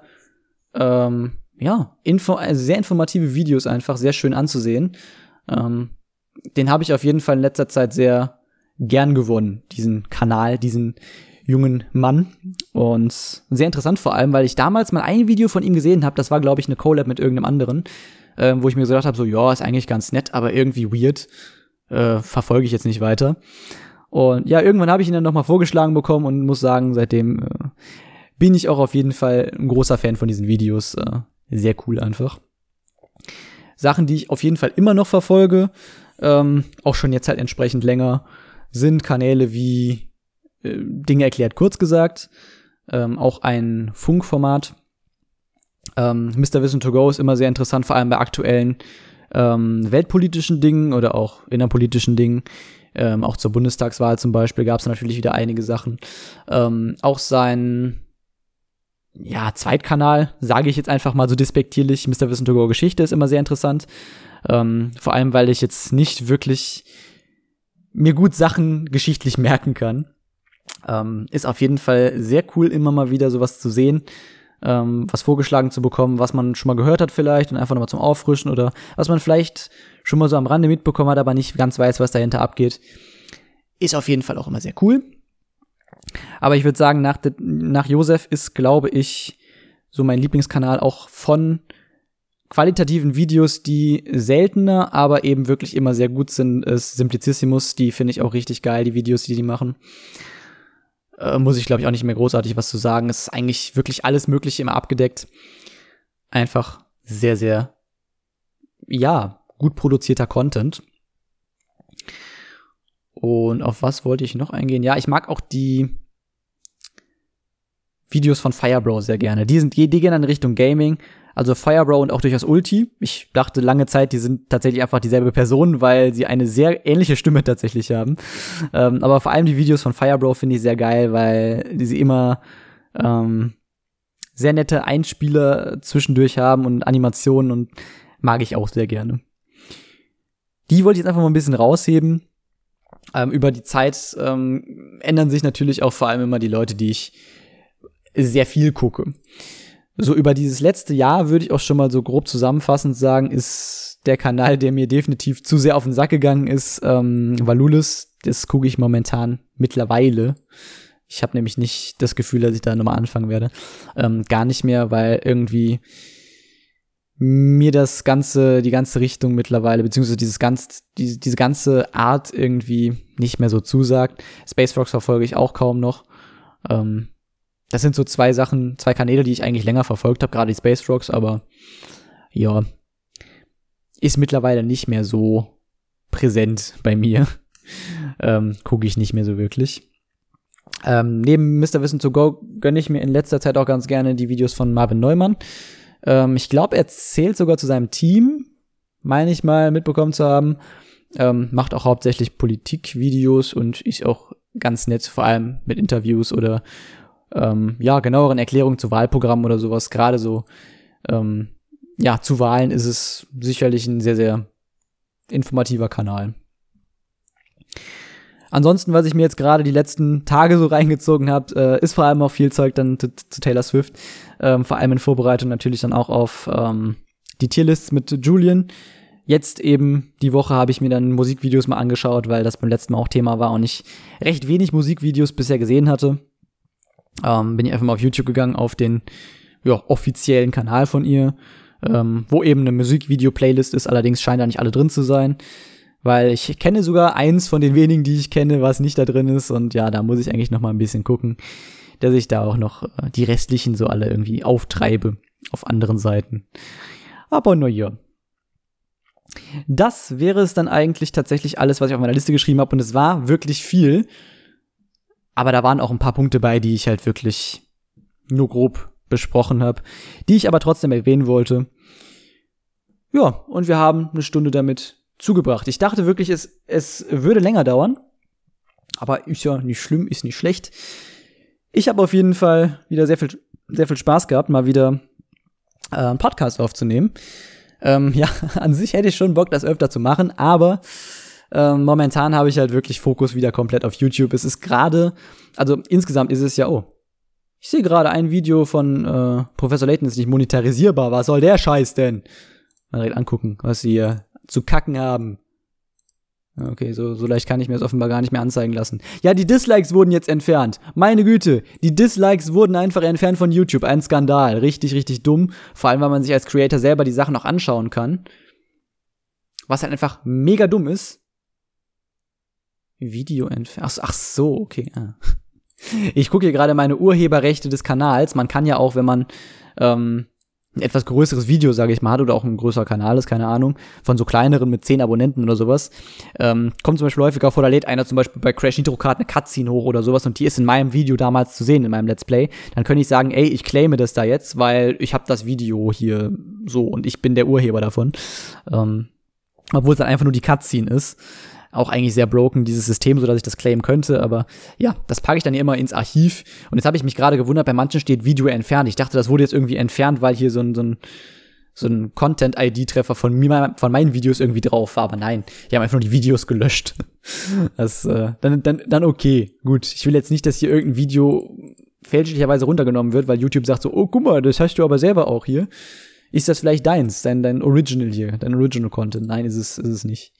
ähm, ja, info also sehr informative Videos einfach, sehr schön anzusehen. Ähm, den habe ich auf jeden Fall in letzter Zeit sehr gern gewonnen, diesen Kanal, diesen jungen Mann. Und sehr interessant vor allem, weil ich damals mal ein Video von ihm gesehen habe, das war, glaube ich, eine Collab mit irgendeinem anderen, äh, wo ich mir gedacht habe, so, ja, ist eigentlich ganz nett, aber irgendwie weird. Äh, verfolge ich jetzt nicht weiter. Und ja, irgendwann habe ich ihn dann nochmal vorgeschlagen bekommen und muss sagen, seitdem äh, bin ich auch auf jeden Fall ein großer Fan von diesen Videos. Äh, sehr cool einfach. Sachen, die ich auf jeden Fall immer noch verfolge, ähm, auch schon jetzt halt entsprechend länger, sind Kanäle wie äh, Dinge erklärt, kurz gesagt. Ähm, auch ein Funkformat. Ähm, Mr. Wissen to Go ist immer sehr interessant, vor allem bei aktuellen ähm, weltpolitischen Dingen oder auch innerpolitischen Dingen. Ähm, auch zur Bundestagswahl zum Beispiel gab es natürlich wieder einige Sachen. Ähm, auch sein ja, Zweitkanal, sage ich jetzt einfach mal so despektierlich, Mr. Wissen to Go Geschichte ist immer sehr interessant. Ähm, vor allem, weil ich jetzt nicht wirklich mir gut Sachen geschichtlich merken kann. Ähm, ist auf jeden Fall sehr cool, immer mal wieder sowas zu sehen, ähm, was vorgeschlagen zu bekommen, was man schon mal gehört hat vielleicht und einfach nochmal zum Auffrischen oder was man vielleicht schon mal so am Rande mitbekommen hat, aber nicht ganz weiß, was dahinter abgeht. Ist auf jeden Fall auch immer sehr cool. Aber ich würde sagen, nach, nach Josef ist, glaube ich, so mein Lieblingskanal auch von qualitativen Videos, die seltener, aber eben wirklich immer sehr gut sind, ist Simplicissimus. Die finde ich auch richtig geil, die Videos, die die machen. Äh, muss ich, glaube ich, auch nicht mehr großartig was zu sagen. Es ist eigentlich wirklich alles Mögliche immer abgedeckt. Einfach sehr, sehr, ja, gut produzierter Content. Und auf was wollte ich noch eingehen? Ja, ich mag auch die Videos von Firebro sehr gerne. Die sind, die, die gehen in Richtung Gaming. Also Firebro und auch durchaus Ulti. Ich dachte lange Zeit, die sind tatsächlich einfach dieselbe Person, weil sie eine sehr ähnliche Stimme tatsächlich haben. Ähm, aber vor allem die Videos von Firebro finde ich sehr geil, weil sie immer ähm, sehr nette Einspieler zwischendurch haben und Animationen und mag ich auch sehr gerne. Die wollte ich jetzt einfach mal ein bisschen rausheben. Ähm, über die Zeit ähm, ändern sich natürlich auch vor allem immer die Leute, die ich sehr viel gucke. So über dieses letzte Jahr würde ich auch schon mal so grob zusammenfassend sagen, ist der Kanal, der mir definitiv zu sehr auf den Sack gegangen ist, ähm, Valulis. Das gucke ich momentan mittlerweile. Ich habe nämlich nicht das Gefühl, dass ich da nochmal anfangen werde. Ähm, gar nicht mehr, weil irgendwie mir das ganze, die ganze Richtung mittlerweile, beziehungsweise dieses ganz, diese, diese ganze Art irgendwie nicht mehr so zusagt. Space Rocks verfolge ich auch kaum noch. Ähm, das sind so zwei Sachen, zwei Kanäle, die ich eigentlich länger verfolgt habe, gerade die Space Rocks, aber ja, ist mittlerweile nicht mehr so präsent bei mir. ähm, Gucke ich nicht mehr so wirklich. Ähm, neben Mr. Wissen to Go gönne ich mir in letzter Zeit auch ganz gerne die Videos von Marvin Neumann. Ähm, ich glaube, er zählt sogar zu seinem Team, meine ich mal mitbekommen zu haben. Ähm, macht auch hauptsächlich Politikvideos und ist auch ganz nett, vor allem mit Interviews oder ähm, ja, genaueren Erklärungen zu Wahlprogrammen oder sowas. Gerade so, ähm, ja, zu Wahlen ist es sicherlich ein sehr, sehr informativer Kanal. Ansonsten, was ich mir jetzt gerade die letzten Tage so reingezogen habe, äh, ist vor allem auch viel Zeug dann zu, Taylor Swift. Ähm, vor allem in Vorbereitung natürlich dann auch auf ähm, die Tierlists mit Julian. Jetzt eben die Woche habe ich mir dann Musikvideos mal angeschaut, weil das beim letzten Mal auch Thema war und ich recht wenig Musikvideos bisher gesehen hatte ähm, bin ich einfach mal auf YouTube gegangen, auf den ja, offiziellen Kanal von ihr, ähm, wo eben eine Musikvideo-Playlist ist, allerdings scheint da nicht alle drin zu sein. Weil ich kenne sogar eins von den wenigen, die ich kenne, was nicht da drin ist. Und ja, da muss ich eigentlich noch mal ein bisschen gucken, dass ich da auch noch äh, die restlichen so alle irgendwie auftreibe auf anderen Seiten. Aber nur ja. Das wäre es dann eigentlich tatsächlich alles, was ich auf meiner Liste geschrieben habe. Und es war wirklich viel. Aber da waren auch ein paar Punkte bei, die ich halt wirklich nur grob besprochen habe, die ich aber trotzdem erwähnen wollte. Ja, und wir haben eine Stunde damit zugebracht. Ich dachte wirklich, es, es würde länger dauern. Aber ist ja nicht schlimm, ist nicht schlecht. Ich habe auf jeden Fall wieder sehr viel, sehr viel Spaß gehabt, mal wieder äh, einen Podcast aufzunehmen. Ähm, ja, an sich hätte ich schon Bock, das öfter zu machen, aber ähm, momentan habe ich halt wirklich Fokus wieder komplett auf YouTube. Es ist gerade, also insgesamt ist es ja, oh, ich sehe gerade ein Video von äh, Professor Layton ist nicht monetarisierbar. Was soll der Scheiß denn? Mal direkt angucken, was sie hier zu kacken haben. Okay, so, so leicht kann ich mir das offenbar gar nicht mehr anzeigen lassen. Ja, die Dislikes wurden jetzt entfernt. Meine Güte, die Dislikes wurden einfach entfernt von YouTube. Ein Skandal. Richtig, richtig dumm. Vor allem, weil man sich als Creator selber die Sachen auch anschauen kann. Was halt einfach mega dumm ist. Video entfernen. Ach, ach so, okay. Ah. Ich gucke hier gerade meine Urheberrechte des Kanals. Man kann ja auch, wenn man ähm, ein etwas größeres Video, sage ich mal, hat oder auch ein größerer Kanal ist, keine Ahnung, von so kleineren mit zehn Abonnenten oder sowas, ähm, kommt zum Beispiel häufiger vor, da lädt einer zum Beispiel bei Crash Nitro Card eine Cutscene hoch oder sowas und die ist in meinem Video damals zu sehen, in meinem Let's Play, dann könnte ich sagen, ey, ich claime das da jetzt, weil ich habe das Video hier so und ich bin der Urheber davon. Ähm, obwohl es dann einfach nur die Cutscene ist. Auch eigentlich sehr broken, dieses System, so dass ich das claimen könnte. Aber ja, das packe ich dann immer ins Archiv. Und jetzt habe ich mich gerade gewundert, bei manchen steht Video entfernt. Ich dachte, das wurde jetzt irgendwie entfernt, weil hier so ein, so ein, so ein Content-ID-Treffer von mir, von meinen Videos irgendwie drauf war. Aber nein, die haben einfach nur die Videos gelöscht. Das, äh, dann, dann, dann okay. Gut. Ich will jetzt nicht, dass hier irgendein Video fälschlicherweise runtergenommen wird, weil YouTube sagt so, oh, guck mal, das hast du aber selber auch hier. Ist das vielleicht deins, dein, dein Original hier, dein Original Content? Nein, ist es, ist es nicht.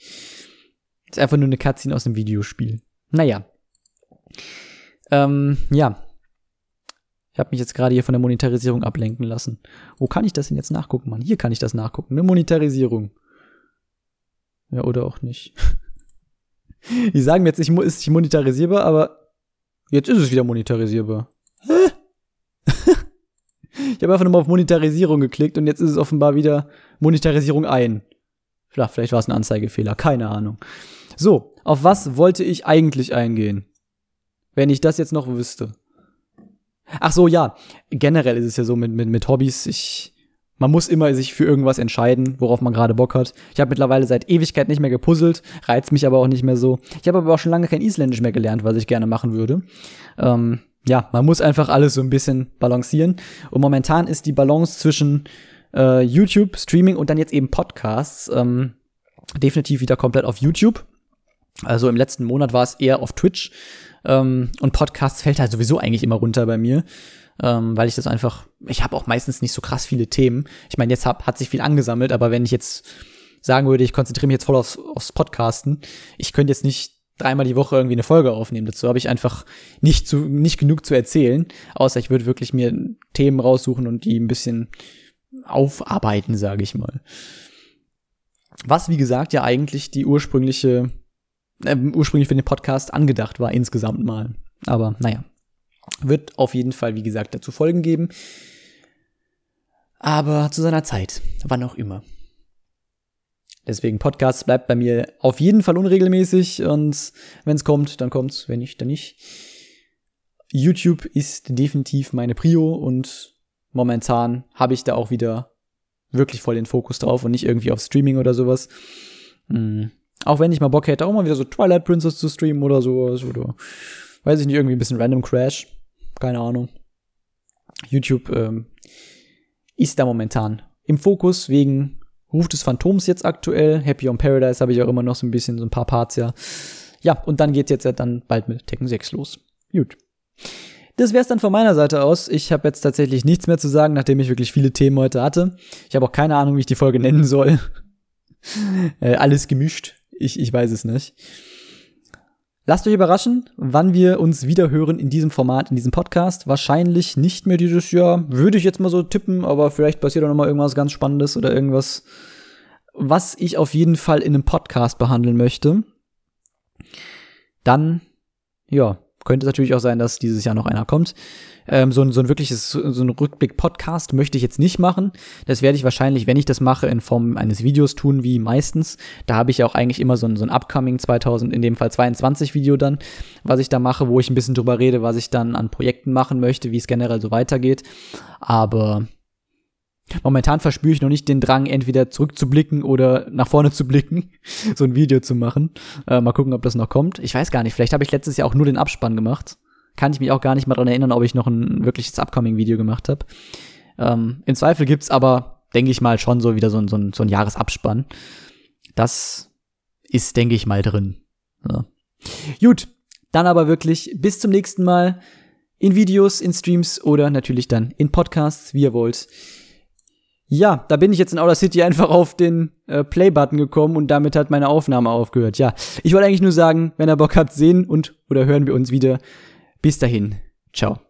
Ist einfach nur eine Cutscene aus einem Videospiel. Naja. Ähm, ja. Ich habe mich jetzt gerade hier von der Monetarisierung ablenken lassen. Wo kann ich das denn jetzt nachgucken, Mann? Hier kann ich das nachgucken. Eine Monetarisierung. Ja, oder auch nicht. Die sagen mir jetzt, ich ist nicht monetarisierbar, aber jetzt ist es wieder monetarisierbar. Hä? ich habe einfach nur mal auf Monetarisierung geklickt und jetzt ist es offenbar wieder Monetarisierung ein. Vielleicht war es ein Anzeigefehler, keine Ahnung. So, auf was wollte ich eigentlich eingehen? Wenn ich das jetzt noch wüsste. Ach so, ja. Generell ist es ja so mit, mit, mit Hobbys. Ich, man muss immer sich für irgendwas entscheiden, worauf man gerade Bock hat. Ich habe mittlerweile seit Ewigkeit nicht mehr gepuzzelt, reizt mich aber auch nicht mehr so. Ich habe aber auch schon lange kein Isländisch mehr gelernt, was ich gerne machen würde. Ähm, ja, man muss einfach alles so ein bisschen balancieren. Und momentan ist die Balance zwischen äh, YouTube, Streaming und dann jetzt eben Podcasts ähm, definitiv wieder komplett auf YouTube. Also im letzten Monat war es eher auf Twitch. Ähm, und Podcasts fällt halt sowieso eigentlich immer runter bei mir. Ähm, weil ich das einfach, ich habe auch meistens nicht so krass viele Themen. Ich meine, jetzt hab, hat sich viel angesammelt, aber wenn ich jetzt sagen würde, ich konzentriere mich jetzt voll aufs, aufs Podcasten, ich könnte jetzt nicht dreimal die Woche irgendwie eine Folge aufnehmen. Dazu habe ich einfach nicht zu, nicht genug zu erzählen, außer ich würde wirklich mir Themen raussuchen und die ein bisschen aufarbeiten, sage ich mal. Was, wie gesagt, ja eigentlich die ursprüngliche äh, ursprünglich für den Podcast angedacht war insgesamt mal. Aber naja, wird auf jeden Fall, wie gesagt, dazu Folgen geben. Aber zu seiner Zeit, wann auch immer. Deswegen Podcast bleibt bei mir auf jeden Fall unregelmäßig und wenn es kommt, dann kommt's, wenn nicht, dann nicht. YouTube ist definitiv meine Prio und momentan habe ich da auch wieder wirklich voll den Fokus drauf und nicht irgendwie auf Streaming oder sowas. Mhm. Auch wenn ich mal Bock hätte, auch mal wieder so Twilight Princess zu streamen oder sowas. Oder weiß ich nicht, irgendwie ein bisschen Random Crash. Keine Ahnung. YouTube ähm, ist da momentan im Fokus wegen Ruf des Phantoms jetzt aktuell. Happy on Paradise habe ich auch immer noch so ein bisschen, so ein paar Parts, ja. Ja, und dann geht's jetzt ja dann bald mit Tekken 6 los. Gut. Das wär's dann von meiner Seite aus. Ich habe jetzt tatsächlich nichts mehr zu sagen, nachdem ich wirklich viele Themen heute hatte. Ich habe auch keine Ahnung, wie ich die Folge nennen soll. äh, alles gemischt. Ich, ich weiß es nicht. Lasst euch überraschen, wann wir uns wieder hören in diesem Format, in diesem Podcast. Wahrscheinlich nicht mehr dieses Jahr, würde ich jetzt mal so tippen, aber vielleicht passiert auch noch mal irgendwas ganz Spannendes oder irgendwas, was ich auf jeden Fall in einem Podcast behandeln möchte. Dann, ja, könnte es natürlich auch sein, dass dieses Jahr noch einer kommt. Ähm, so, ein, so ein wirkliches, so ein Rückblick-Podcast möchte ich jetzt nicht machen. Das werde ich wahrscheinlich, wenn ich das mache, in Form eines Videos tun, wie meistens. Da habe ich ja auch eigentlich immer so ein, so ein Upcoming 2000, in dem Fall 22 Video dann, was ich da mache, wo ich ein bisschen drüber rede, was ich dann an Projekten machen möchte, wie es generell so weitergeht. Aber Momentan verspüre ich noch nicht den Drang, entweder zurückzublicken oder nach vorne zu blicken, so ein Video zu machen. Äh, mal gucken, ob das noch kommt. Ich weiß gar nicht, vielleicht habe ich letztes Jahr auch nur den Abspann gemacht. Kann ich mich auch gar nicht mal dran erinnern, ob ich noch ein wirkliches Upcoming-Video gemacht habe. Ähm, Im Zweifel gibt's aber, denke ich mal, schon so wieder so ein, so ein, so ein Jahresabspann. Das ist, denke ich mal, drin. Ja. Gut, dann aber wirklich bis zum nächsten Mal in Videos, in Streams oder natürlich dann in Podcasts, wie ihr wollt. Ja, da bin ich jetzt in Outer City einfach auf den äh, Play-Button gekommen und damit hat meine Aufnahme aufgehört. Ja, ich wollte eigentlich nur sagen, wenn ihr Bock habt, sehen und oder hören wir uns wieder. Bis dahin. Ciao.